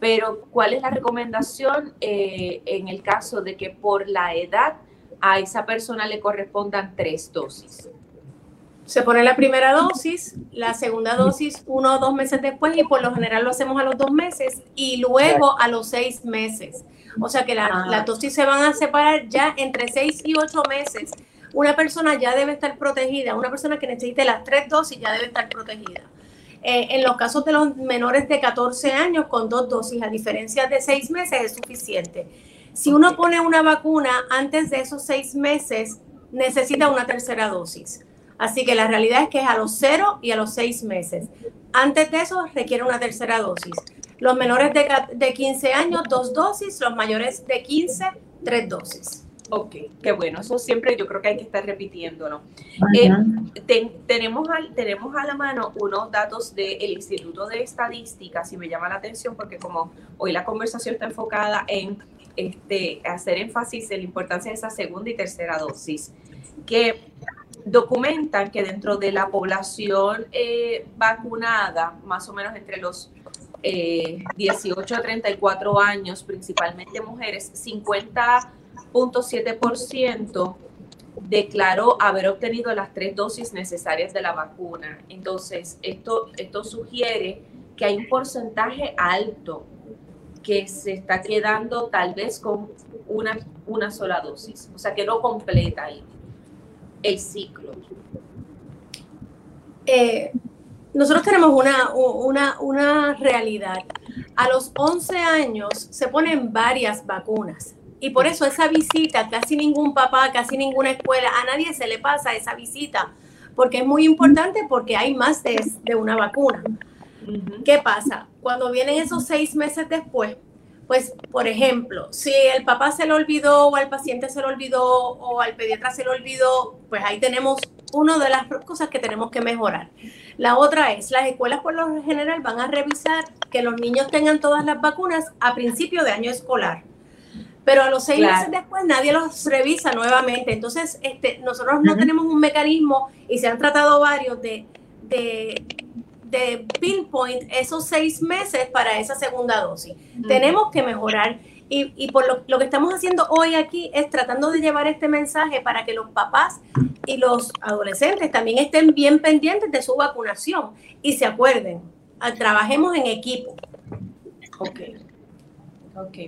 Pero, ¿cuál es la recomendación eh, en el caso de que por la edad a esa persona le correspondan tres dosis? Se pone la primera dosis, la segunda dosis uno o dos meses después y por lo general lo hacemos a los dos meses y luego a los seis meses. O sea que la, ah. las dosis se van a separar ya entre seis y ocho meses. Una persona ya debe estar protegida, una persona que necesite las tres dosis ya debe estar protegida. Eh, en los casos de los menores de 14 años con dos dosis, a diferencia de seis meses, es suficiente. Si uno pone una vacuna antes de esos seis meses, necesita una tercera dosis. Así que la realidad es que es a los 0 y a los 6 meses. Antes de eso requiere una tercera dosis. Los menores de, de 15 años, dos dosis. Los mayores de 15, tres dosis. Ok, qué bueno. Eso siempre yo creo que hay que estar repitiéndolo. Eh, ten, tenemos, al, tenemos a la mano unos datos del Instituto de Estadística, si me llama la atención, porque como hoy la conversación está enfocada en este, hacer énfasis en la importancia de esa segunda y tercera dosis, que documentan que dentro de la población eh, vacunada, más o menos entre los 18 a 34 años, principalmente mujeres, 50.7% declaró haber obtenido las tres dosis necesarias de la vacuna. Entonces, esto, esto sugiere que hay un porcentaje alto que se está quedando tal vez con una, una sola dosis, o sea, que no completa el ciclo. Eh, nosotros tenemos una, una, una realidad. A los 11 años se ponen varias vacunas y por eso esa visita, casi ningún papá, casi ninguna escuela, a nadie se le pasa esa visita, porque es muy importante porque hay más de, de una vacuna. ¿Qué pasa? Cuando vienen esos seis meses después, pues, por ejemplo, si el papá se lo olvidó o al paciente se lo olvidó o al pediatra se lo olvidó, pues ahí tenemos una de las cosas que tenemos que mejorar. La otra es, las escuelas por lo general van a revisar que los niños tengan todas las vacunas a principio de año escolar pero a los seis meses después nadie los revisa nuevamente. Entonces, este, nosotros no tenemos un mecanismo y se han tratado varios de, de, de pinpoint esos seis meses para esa segunda dosis. Tenemos que mejorar. Y, y por lo, lo, que estamos haciendo hoy aquí es tratando de llevar este mensaje para que los papás y los adolescentes también estén bien pendientes de su vacunación y se acuerden, trabajemos en equipo. Ok. Ok.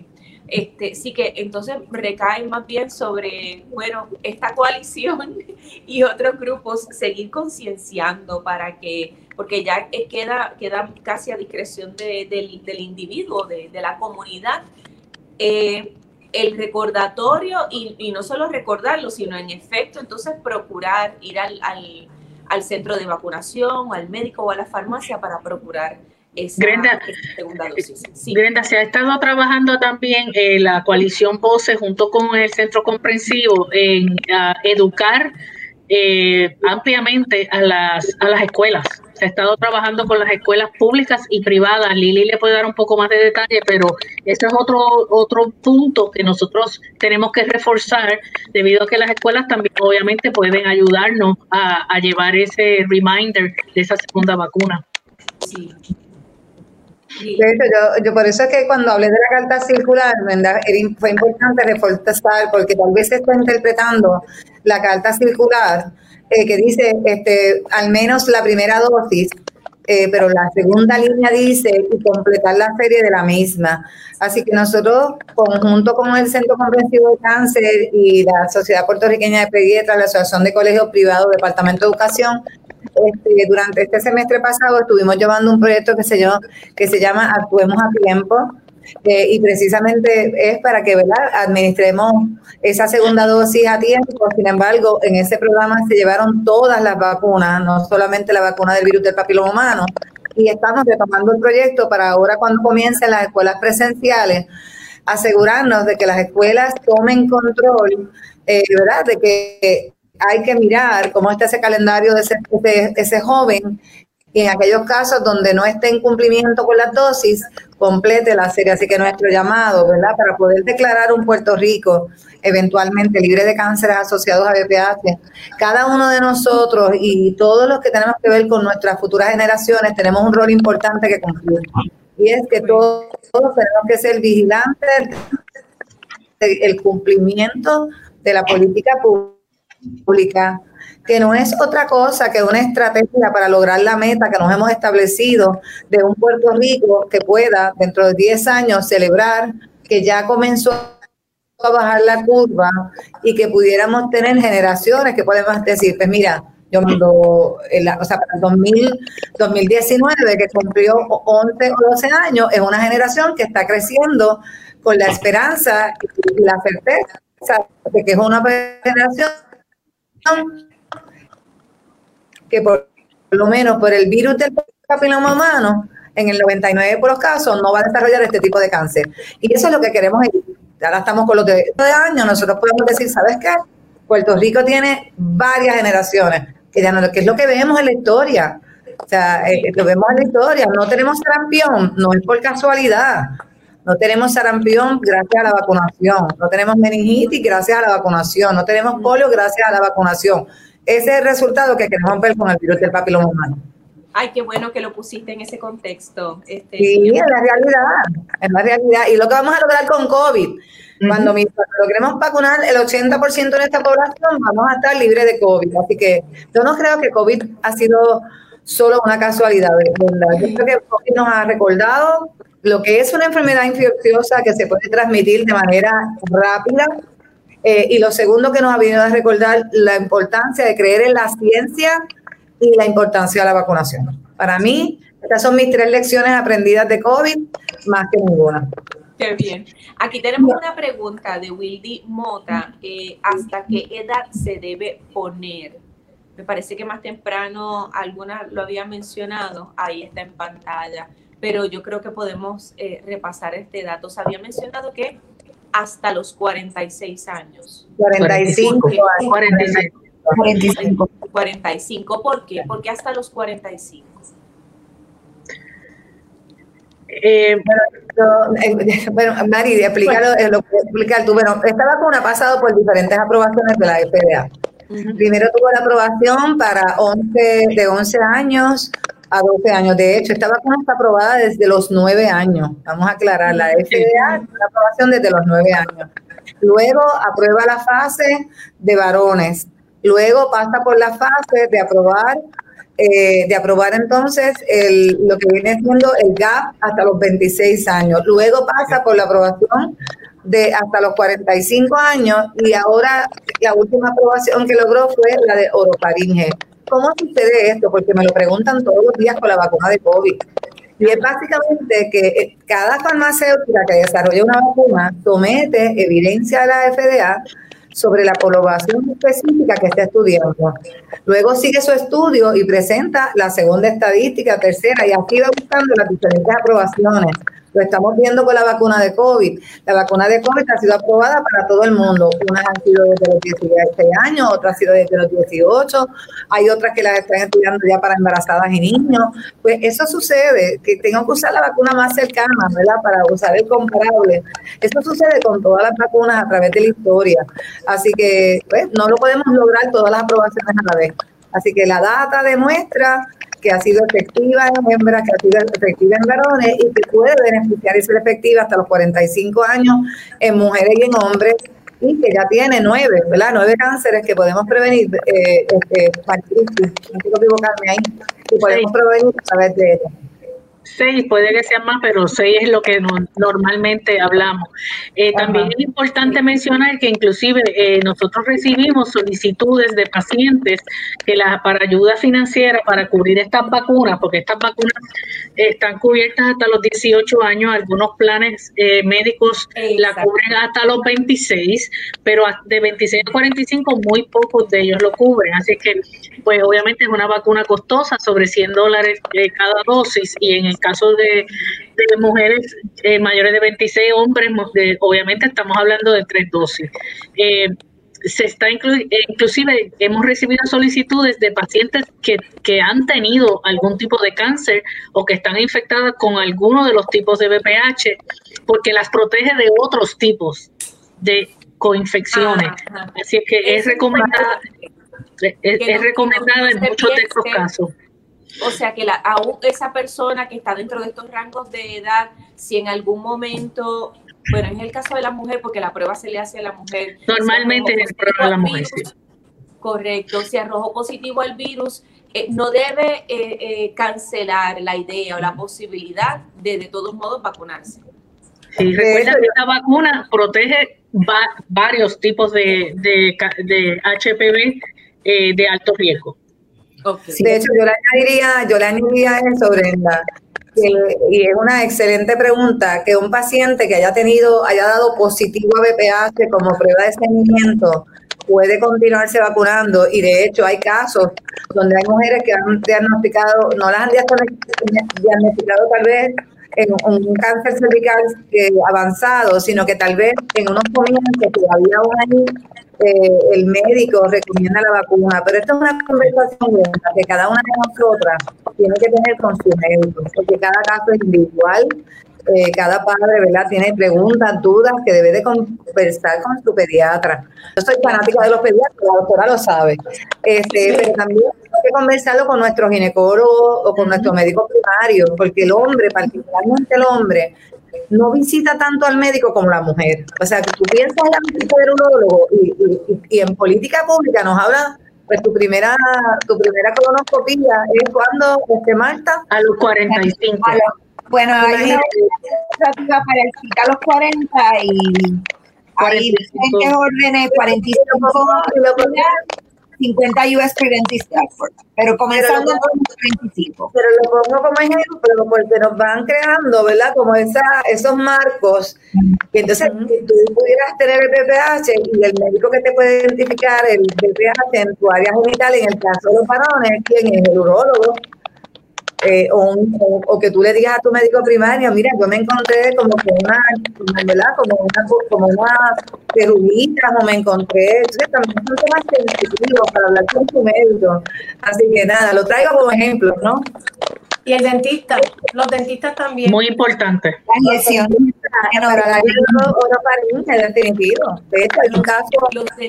Este, sí que entonces recae más bien sobre, bueno, esta coalición y otros grupos seguir concienciando para que, porque ya queda, queda casi a discreción del, individuo, de, la comunidad, eh, el recordatorio y, no solo recordarlo, sino en efecto entonces procurar ir al, al, al centro de vacunación al médico o a la farmacia para procurar Grenda, se ha estado trabajando también en la coalición POSE junto con el Centro Comprensivo en educar eh, ampliamente a las, a las escuelas. Se ha estado trabajando con las escuelas públicas y privadas. Lili le puede dar un poco más de detalle, pero ese es otro, otro punto que nosotros tenemos que reforzar debido a que las escuelas también obviamente pueden ayudarnos a, a llevar ese reminder de esa segunda vacuna. Sí, yo, yo, por eso es que cuando hablé de la carta circular, fue importante reforzar, porque tal vez se está interpretando la carta circular eh, que dice este, al menos la primera dosis, eh, pero la segunda línea dice y completar la serie de la misma. Así que nosotros, conjunto con el Centro Comprensivo de Cáncer y la Sociedad Puertorriqueña de Pediatras, la Asociación de Colegios Privados, Departamento de Educación, este, durante este semestre pasado estuvimos llevando un proyecto que se, llama, que se llama Actuemos a Tiempo, eh, y precisamente es para que ¿verdad? administremos esa segunda dosis a tiempo. Sin embargo, en ese programa se llevaron todas las vacunas, no solamente la vacuna del virus del papiloma humano, y estamos retomando el proyecto para ahora cuando comiencen las escuelas presenciales, asegurarnos de que las escuelas tomen control, eh, ¿verdad? De que hay que mirar cómo está ese calendario de ese, ese, joven y en aquellos casos donde no esté en cumplimiento con las dosis, complete la serie. Así que nuestro llamado, ¿verdad? Para poder declarar un Puerto Rico eventualmente libre de cánceres asociados a BPH, cada uno de nosotros y todos los que tenemos que ver con nuestras futuras generaciones tenemos un rol importante que cumplir. Y es que todos, todos tenemos que ser vigilantes del cumplimiento de la política pública, que no es otra cosa que una estrategia para lograr la meta que nos hemos establecido de un Puerto Rico que pueda dentro de 10 años celebrar que ya comenzó a bajar la curva y que pudiéramos tener generaciones que podemos decir, pues mira, yo mando, o sea, para el 2019, que cumplió 11 o 12 años, es una generación que está creciendo con la esperanza y la certeza de que es una generación que por lo menos por el virus del papiloma humano, en el 99% de los casos no va a desarrollar este tipo de cáncer. Y eso es lo que queremos Ahora estamos con los de, de años, nosotros podemos decir, ¿sabes qué? Puerto Rico tiene varias generaciones, que, es lo que vemos en la historia. O sea, eh, lo vemos en la historia. No tenemos campeón, no es por casualidad. No tenemos sarampión gracias a la vacunación. No tenemos meningitis gracias a la vacunación. No tenemos polio gracias a la vacunación. Ese es el resultado que queremos ver con el virus del papiloma humano. Ay, qué bueno que lo pusiste en ese contexto. Este, sí, en la realidad, en la realidad. Y lo que vamos a lograr con COVID, cuando, logremos vacunar el 80% de esta población, vamos a estar libres de COVID. Así que yo no creo que COVID ha sido solo una casualidad. Yo creo que COVID nos ha recordado lo que es una enfermedad infecciosa que se puede transmitir de manera rápida. Eh, y lo segundo que nos ha venido a recordar la importancia de creer en la ciencia y la importancia de la vacunación. Para mí, estas son mis tres lecciones aprendidas de COVID, más que ninguna. Qué bien. Aquí tenemos una pregunta de Wildy Mota. ¿Hasta qué edad se debe poner? Me parece que más temprano alguna lo había mencionado, ahí está en pantalla, pero yo creo que podemos eh, repasar este dato. Se había mencionado que hasta los 46 años. 45 45. 45. 45. ¿Por qué? Porque hasta los 45. Eh, bueno, eh, Mari, explícalo, eh, lo explicar tú. Bueno, esta vacuna ha pasado por diferentes aprobaciones de la FDA. Primero tuvo la aprobación para 11, de 11 años a 12 años. De hecho, esta vacuna está aprobada desde los 9 años. Vamos a aclarar, la FDA la aprobación desde los 9 años. Luego aprueba la fase de varones. Luego pasa por la fase de aprobar, eh, de aprobar entonces el, lo que viene siendo el GAP hasta los 26 años. Luego pasa por la aprobación de hasta los 45 años y ahora la última aprobación que logró fue la de orofaringe. ¿Cómo sucede esto? Porque me lo preguntan todos los días con la vacuna de COVID. Y es básicamente que eh, cada farmacéutica que desarrolla una vacuna somete evidencia a la FDA sobre la población específica que está estudiando. Luego sigue su estudio y presenta la segunda estadística, tercera, y aquí va buscando las diferentes aprobaciones. Lo estamos viendo con la vacuna de COVID. La vacuna de COVID ha sido aprobada para todo el mundo. Unas han sido desde los 17 años, otras han sido desde los 18. Hay otras que las están estudiando ya para embarazadas y niños. Pues eso sucede, que tengo que usar la vacuna más cercana, ¿verdad? Para usar el comparable. Eso sucede con todas las vacunas a través de la historia. Así que, pues, no lo podemos lograr todas las aprobaciones a la vez. Así que la data demuestra que ha sido efectiva en hembras, que ha sido efectiva en varones y que puede beneficiar y ser efectiva hasta los 45 años en mujeres y en hombres y que ya tiene nueve, ¿verdad? Nueve cánceres que podemos prevenir, eh, este, no quiero equivocarme ahí, y podemos prevenir a través de ella seis, puede que sea más, pero seis es lo que normalmente hablamos. Eh, también es importante mencionar que inclusive eh, nosotros recibimos solicitudes de pacientes que la, para ayuda financiera para cubrir estas vacunas, porque estas vacunas están cubiertas hasta los 18 años, algunos planes eh, médicos la cubren hasta los 26, pero de 26 a 45 muy pocos de ellos lo cubren, así que pues obviamente es una vacuna costosa, sobre 100 dólares cada dosis y en el caso de, mujeres eh, mayores de 26, hombres, obviamente estamos hablando de tres dosis. Eh, se está inclusive hemos recibido solicitudes de pacientes que, que, han tenido algún tipo de cáncer o que están infectadas con alguno de los tipos de BPH porque las protege de otros tipos de coinfecciones. Así es que es, recomendada es, recomendada en muchos de estos casos. O sea que la, aún esa persona que está dentro de estos rangos de edad, si en algún momento, bueno, en el caso de la mujer, porque la prueba se le hace a la mujer. Normalmente es el prueba de la mujer. Correcto, si arrojó positivo al virus, eh, no debe eh, eh, cancelar la idea o la posibilidad de de todos modos vacunarse. Sí, recuerda que esta vacuna protege varios tipos de, de, de HPV de alto riesgo. De hecho, yo le añadiría, yo le añadiría eso, Brenda, y es una excelente pregunta, que un paciente que haya tenido, haya dado positivo a BPH como prueba de seguimiento, puede continuarse vacunando. Y de hecho hay casos donde hay mujeres que han diagnosticado, no las han diagnosticado tal vez en un cáncer cervical eh, avanzado, sino que tal vez en unos comienzos todavía aún ahí eh, el médico recomienda la vacuna, pero esto es una conversación que cada una de nosotras tiene que tener con su médico, porque cada caso es individual, eh, cada padre, ¿verdad? Tiene preguntas, dudas que debe de conversar con su pediatra. Yo soy fanática de los pediatras, la doctora lo sabe. Este, pero también hay que conversarlo con nuestro ginecólogo o con nuestro médico primario, porque el hombre, particularmente el hombre, no visita tanto al médico como la mujer. O sea, que tú piensas en la visita del urólogo y, y, en política pública nos habla pues tu primera tu primera colonoscopia es cuando este Marta. A los 45 bueno hay una iniciativa para a los 40 y hay diferentes órdenes 45 50 US Prevent Stafford, pero comenzando con 25. Pero lo pongo como ejemplo porque nos van creando, ¿verdad? Como esa, esos marcos. Y entonces, si tú pudieras tener el BPH y el médico que te puede identificar el BPH en tu área genital, en el caso de los varones, ¿quién es? El urólogo eh, o, o, que tú le digas a tu médico primario, mira, yo me encontré como que una, ¿verdad? Como una, como una o me encontré, entonces también son temas sensitivos para hablar con tu médico. Así que nada, lo traigo como ejemplo, ¿no? Y el dentista, los dentistas también. Muy importante. La lesión. Para la orofaringe, definitivo. De hecho, hay un caso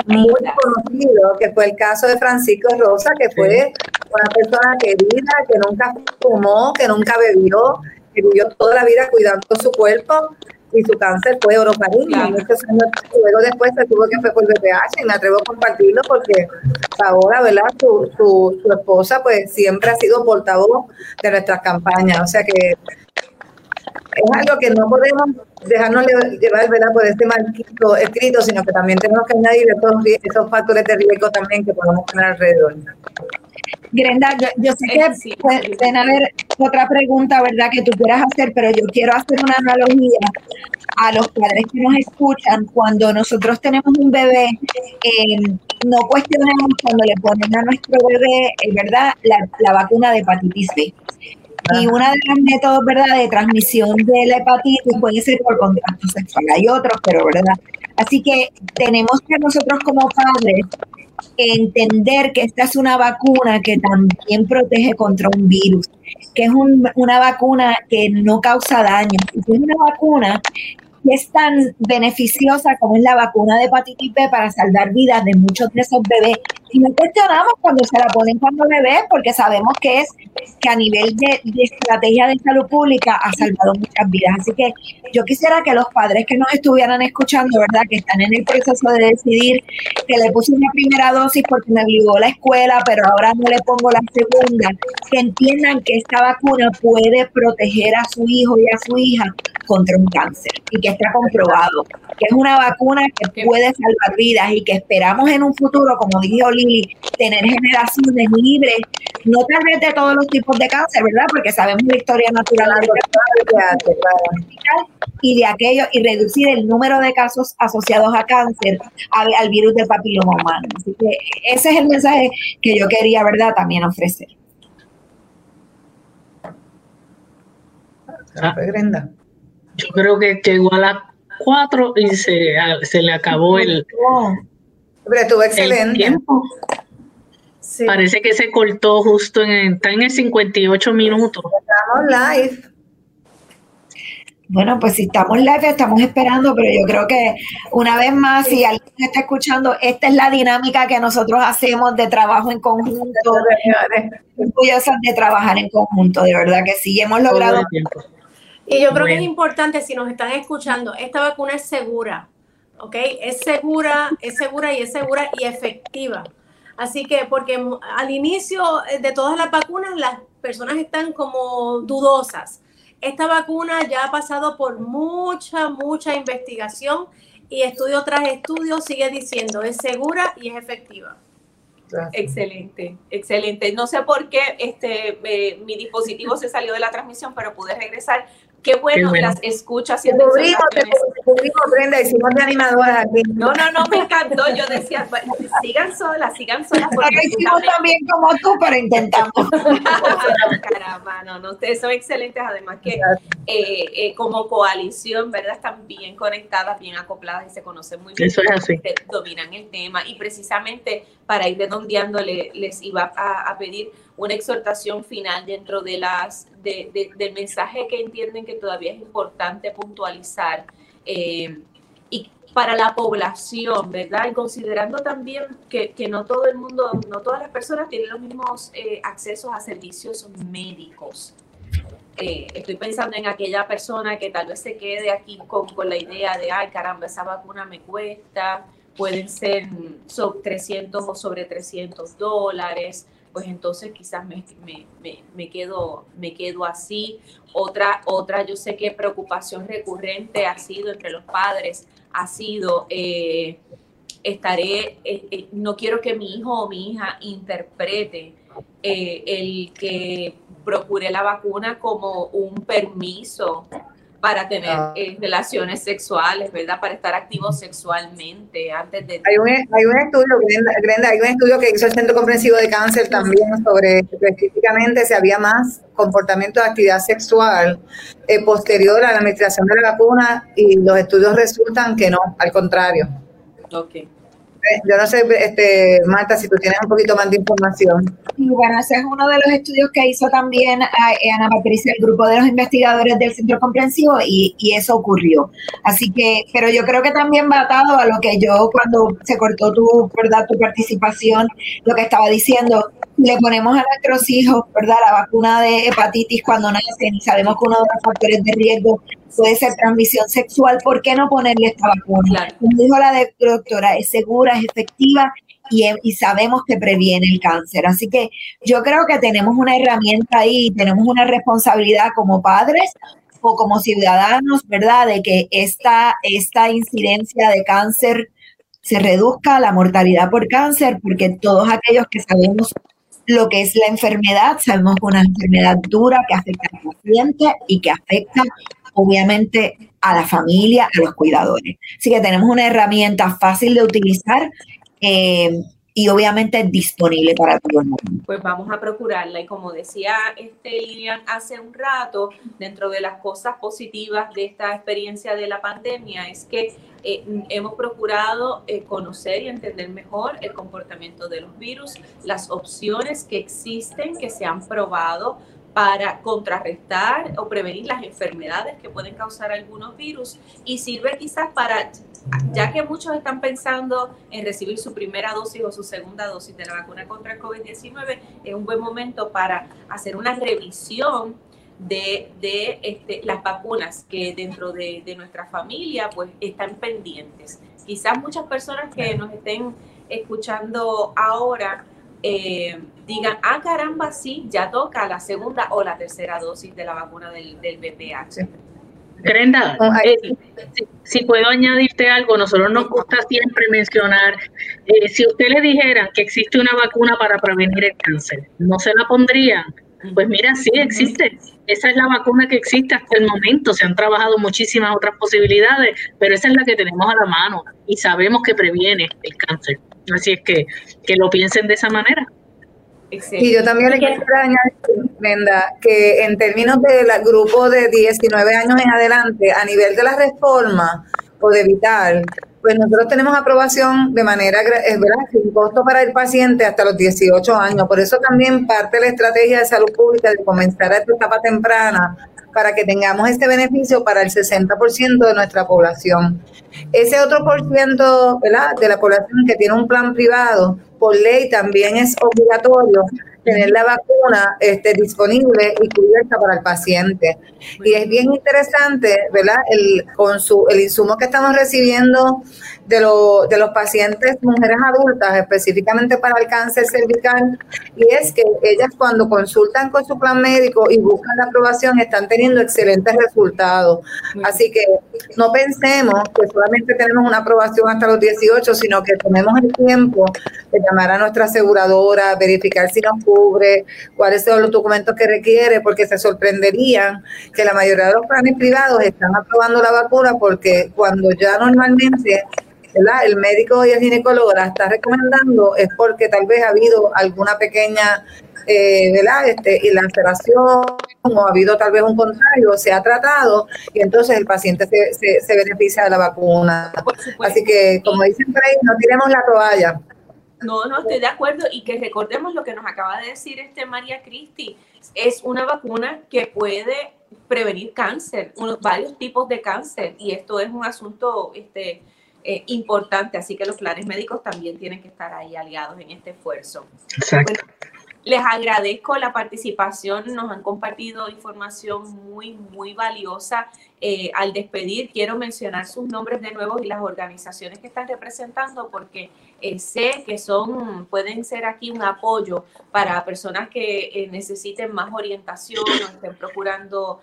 muy conocido, que fue el caso de Francisco Rosa, que fue una persona querida, que nunca fumó, que nunca bebió, que vivió toda la vida cuidando su cuerpo y su cáncer fue orofaringe. luego después se tuvo que fue por VPH y me atrevo a compartirlo porque ahora, ¿verdad? Su, su, su, esposa pues siempre ha sido portavoz de nuestras campañas. O sea que es algo que no podemos dejarnos llevar ¿verdad? por este marquito escrito, sino que también tenemos que añadir esos, esos factores de riesgo también que podemos tener alrededor. Grenda, yo, sé que pueden haber otra pregunta, ¿verdad?, que tú quieras hacer, pero yo quiero hacer una analogía a los padres que nos escuchan. Cuando nosotros tenemos un bebé, eh, no cuestionemos cuando le ponen a nuestro bebé, eh, ¿verdad?, la, la vacuna de hepatitis B. Y uno de los métodos, ¿verdad?, de transmisión de la hepatitis puede ser por contacto sexual. Hay otros, pero, ¿verdad? Así que tenemos que nosotros como padres entender que esta es una vacuna que también protege contra un virus, que es una vacuna que no causa daño, es una vacuna que es tan beneficiosa como es la vacuna de hepatitis B para salvar vidas de muchos de esos bebés. Y no cuestionamos cuando se la ponen cuando bebés, porque sabemos que es que a nivel de, estrategia de salud pública ha salvado muchas vidas. Así que yo quisiera que los padres que nos estuvieran escuchando, ¿verdad? Que están en el proceso de decidir que le puse una primera dosis porque me obligó la escuela, pero ahora no le pongo la segunda, que entiendan que esta vacuna puede proteger a su hijo y a su hija contra un cáncer y que está comprobado, que es una vacuna que puede salvar vidas y que esperamos en un futuro, como dijo Lili, tener generaciones libres, no tal vez de todos los tipos de cáncer, ¿verdad? Porque sabemos la historia natural de cáncer y de aquello y reducir el número de casos asociados a cáncer al, virus del papiloma humano. Así que ese es el mensaje que yo quería, ¿verdad?, también ofrecer. Ah. Yo creo que llegó a las 4 y se, se le acabó el, Pero estuvo excelente. tiempo. Parece que se cortó justo en, está en el 58 minutos. Estamos live. Bueno, pues si estamos live, estamos esperando, pero yo creo que una vez más, si alguien está escuchando, esta es la dinámica que nosotros hacemos de trabajo en conjunto. Orgullosas de trabajar en conjunto, de verdad que sí, hemos logrado y yo creo que es importante, si nos están escuchando, esta vacuna es segura, ¿ok? Es segura, es segura y es segura y efectiva. Así que, porque al inicio de todas las vacunas, las personas están como dudosas. Esta vacuna ya ha pasado por mucha, mucha investigación y estudio tras estudio sigue diciendo, es segura y es efectiva. Excelente, excelente. No sé por qué este, eh, mi dispositivo se salió de la transmisión, pero pude regresar. Qué bueno, las escucho haciendo cubrimos, cubrimos, Brenda, hicimos de animadoras aquí. No, no, no, me encantó. Yo decía, sigan solas, sigan solas. Porque hicimos también como tú, pero intentamos. Caramba, no, no, ustedes son excelentes. Además que eh, eh, como coalición, ¿verdad? Están bien conectadas, bien acopladas y se conocen muy bien. Eso es así. Dominan el tema. Y precisamente para ir redondeando, les iba a, a pedir una exhortación final dentro de las, del mensaje que entienden que todavía es importante puntualizar. Eh, y para la población, ¿verdad? Y considerando también que, no todo el mundo, no todas las personas tienen los mismos eh, accesos a servicios médicos. Eh, estoy pensando en aquella persona que tal vez se quede aquí con, con, la idea de, ay caramba, esa vacuna me cuesta, pueden ser sobre 300 o sobre 300 dólares, pues entonces quizás me, me, me, quedo, me quedo así. Otra, otra, yo sé que preocupación recurrente ha sido entre los padres, ha sido, eh, estaré, eh, eh, no quiero que mi hijo o mi hija interprete el que procure la vacuna como un permiso para tener ah. relaciones sexuales, ¿verdad? Para estar activos sexualmente antes de... Hay un, hay un estudio, Grenda, hay un estudio que hizo el Centro Comprensivo de Cáncer también sobre específicamente si había más comportamiento de actividad sexual posterior a la administración de la vacuna y los estudios resultan que no, al contrario. Ok. Yo no sé, este, Marta, si tú tienes un poquito más de información. Bueno, ese es uno de los estudios que hizo también eh, Ana Patricia, el grupo de los investigadores del Centro Comprensivo, y, y, eso ocurrió. Así que, pero yo creo que también va atado a lo que yo, cuando se cortó tu, ¿verdad? tu participación, lo que estaba diciendo, le ponemos a nuestros hijos, ¿verdad? La vacuna de hepatitis cuando nacen y sabemos que uno de los factores de riesgo puede ser transmisión sexual, ¿por qué no ponerle esta vacuna? Como dijo la doctora, es segura, es efectiva y, y, sabemos que previene el cáncer. Así que yo creo que tenemos una herramienta ahí, tenemos una responsabilidad como padres o como ciudadanos, ¿verdad? De que esta, esta incidencia de cáncer se reduzca, la mortalidad por cáncer, porque todos aquellos que sabemos lo que es la enfermedad, sabemos que es una enfermedad dura que afecta al paciente y que afecta obviamente a la familia, a los cuidadores. Así que tenemos una herramienta fácil de utilizar eh, y obviamente disponible para todo el mundo. Pues vamos a procurarla y como decía este Lilian hace un rato, dentro de las cosas positivas de esta experiencia de la pandemia es que eh, hemos procurado eh, conocer y entender mejor el comportamiento de los virus, las opciones que existen, que se han probado para contrarrestar o prevenir las enfermedades que pueden causar algunos virus y sirve quizás para, ya que muchos están pensando en recibir su primera dosis o su segunda dosis de la vacuna contra el COVID-19, es un buen momento para hacer una revisión de, de este, las vacunas que dentro de, de nuestra familia pues están pendientes. Quizás muchas personas que nos estén escuchando ahora eh, digan, ah, caramba, sí, ya toca la segunda o la tercera dosis de la vacuna del, del BPH. Grenda, eh, si, puedo añadirte algo, nosotros nos gusta siempre mencionar, eh, si usted le dijera que existe una vacuna para prevenir el cáncer, ¿no se la pondrían? Pues mira, sí existe. Esa es la vacuna que existe hasta el momento. Se han trabajado muchísimas otras posibilidades, pero esa es la que tenemos a la mano y sabemos que previene el cáncer. Así es que, que lo piensen de esa manera. Y yo también le quiero añadir, Brenda, que en términos del grupo de 19 años en adelante, a nivel de la reforma o de Vital, pues nosotros tenemos aprobación de manera, es verdad, sin costo para el paciente hasta los 18 años. Por eso también parte de la estrategia de salud pública de comenzar a esta etapa temprana para que tengamos este beneficio para el 60% de nuestra población. Ese otro por ciento de la población que tiene un plan privado, por ley también es obligatorio tener la vacuna este, disponible y cubierta para el paciente. Y es bien interesante, ¿verdad? El, con su, el insumo que estamos recibiendo de, lo, de los pacientes, mujeres adultas, específicamente para el cáncer cervical, y es que ellas cuando consultan con su plan médico y buscan la aprobación, están teniendo excelentes resultados. Así que no pensemos que solamente tenemos una aprobación hasta los 18, sino que tenemos el tiempo de llamar a nuestra aseguradora, verificar si nos cubre, cuáles son los documentos que requiere, porque se sorprenderían que la mayoría de los planes privados están aprobando la vacuna porque cuando ya normalmente el médico y el ginecólogo la está recomendando es porque tal vez ha habido alguna pequeña eh, ¿verdad? Este, y la alteración o ha habido tal vez un contrario, se ha tratado y entonces el paciente se, se, beneficia de la vacuna. Así que, como dicen por ahí, no tiremos la toalla. No, no, estoy de acuerdo y que recordemos lo que nos acaba de decir este María Cristi. Es una vacuna que puede prevenir cáncer, unos, varios tipos de cáncer y esto es un asunto este, eh, importante, así que los planes médicos también tienen que estar ahí aliados en este esfuerzo. Exacto. Les agradezco la participación, nos han compartido información muy, muy valiosa. Eh, al despedir, quiero mencionar sus nombres de nuevo y las organizaciones que están representando, porque eh, sé que son, pueden ser aquí un apoyo para personas que eh, necesiten más orientación o estén procurando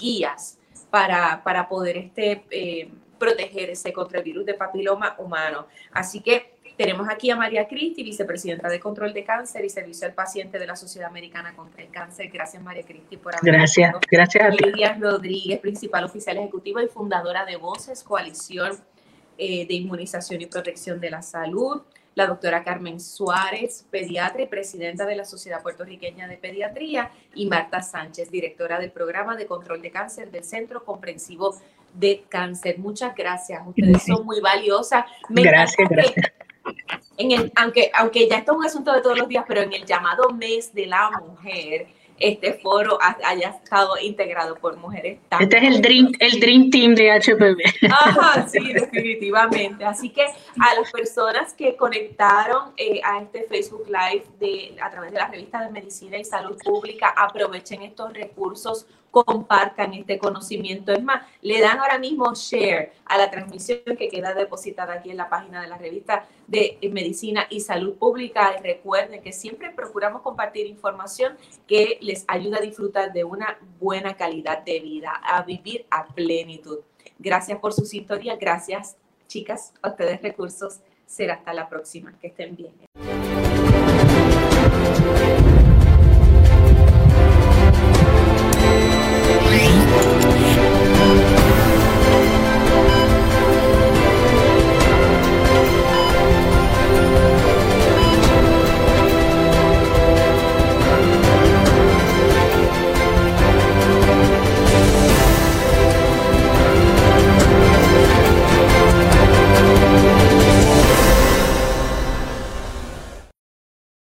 guías para, para poder este, protegerse contra el virus de papiloma humano. Así que tenemos aquí a María Cristi, vicepresidenta de Control de Cáncer y Servicio al Paciente de la Sociedad Americana contra el Cáncer. Gracias, María Cristi, por haber Gracias, gracias. A Lidia Rodríguez, principal oficial ejecutiva y fundadora de Voces, Coalición eh, de Inmunización y Protección de la Salud. La doctora Carmen Suárez, pediatra y presidenta de la Sociedad Puertorriqueña de Pediatría. Y Marta Sánchez, directora del programa de control de cáncer del Centro Comprensivo de Cáncer. Muchas gracias. Ustedes son muy valiosas. gracias, gracias en el, aunque, aunque ya esto es un asunto de todos los días, pero en el llamado mes de la mujer, este foro haya estado integrado por mujeres tan Este es el dream, el dream Team de HPV. Ajá, sí, definitivamente. Así que a las personas que conectaron eh, a este Facebook Live de, a través de la revista de Medicina y Salud Pública, aprovechen estos recursos compartan este conocimiento. Es más, le dan ahora mismo share a la transmisión que queda depositada aquí en la página de la revista de Medicina y Salud Pública. Y recuerden que siempre procuramos compartir información que les ayuda a disfrutar de una buena calidad de vida, a vivir a plenitud. Gracias por su sintonía. Gracias, chicas, a ustedes recursos. Será hasta la próxima. Que estén bien.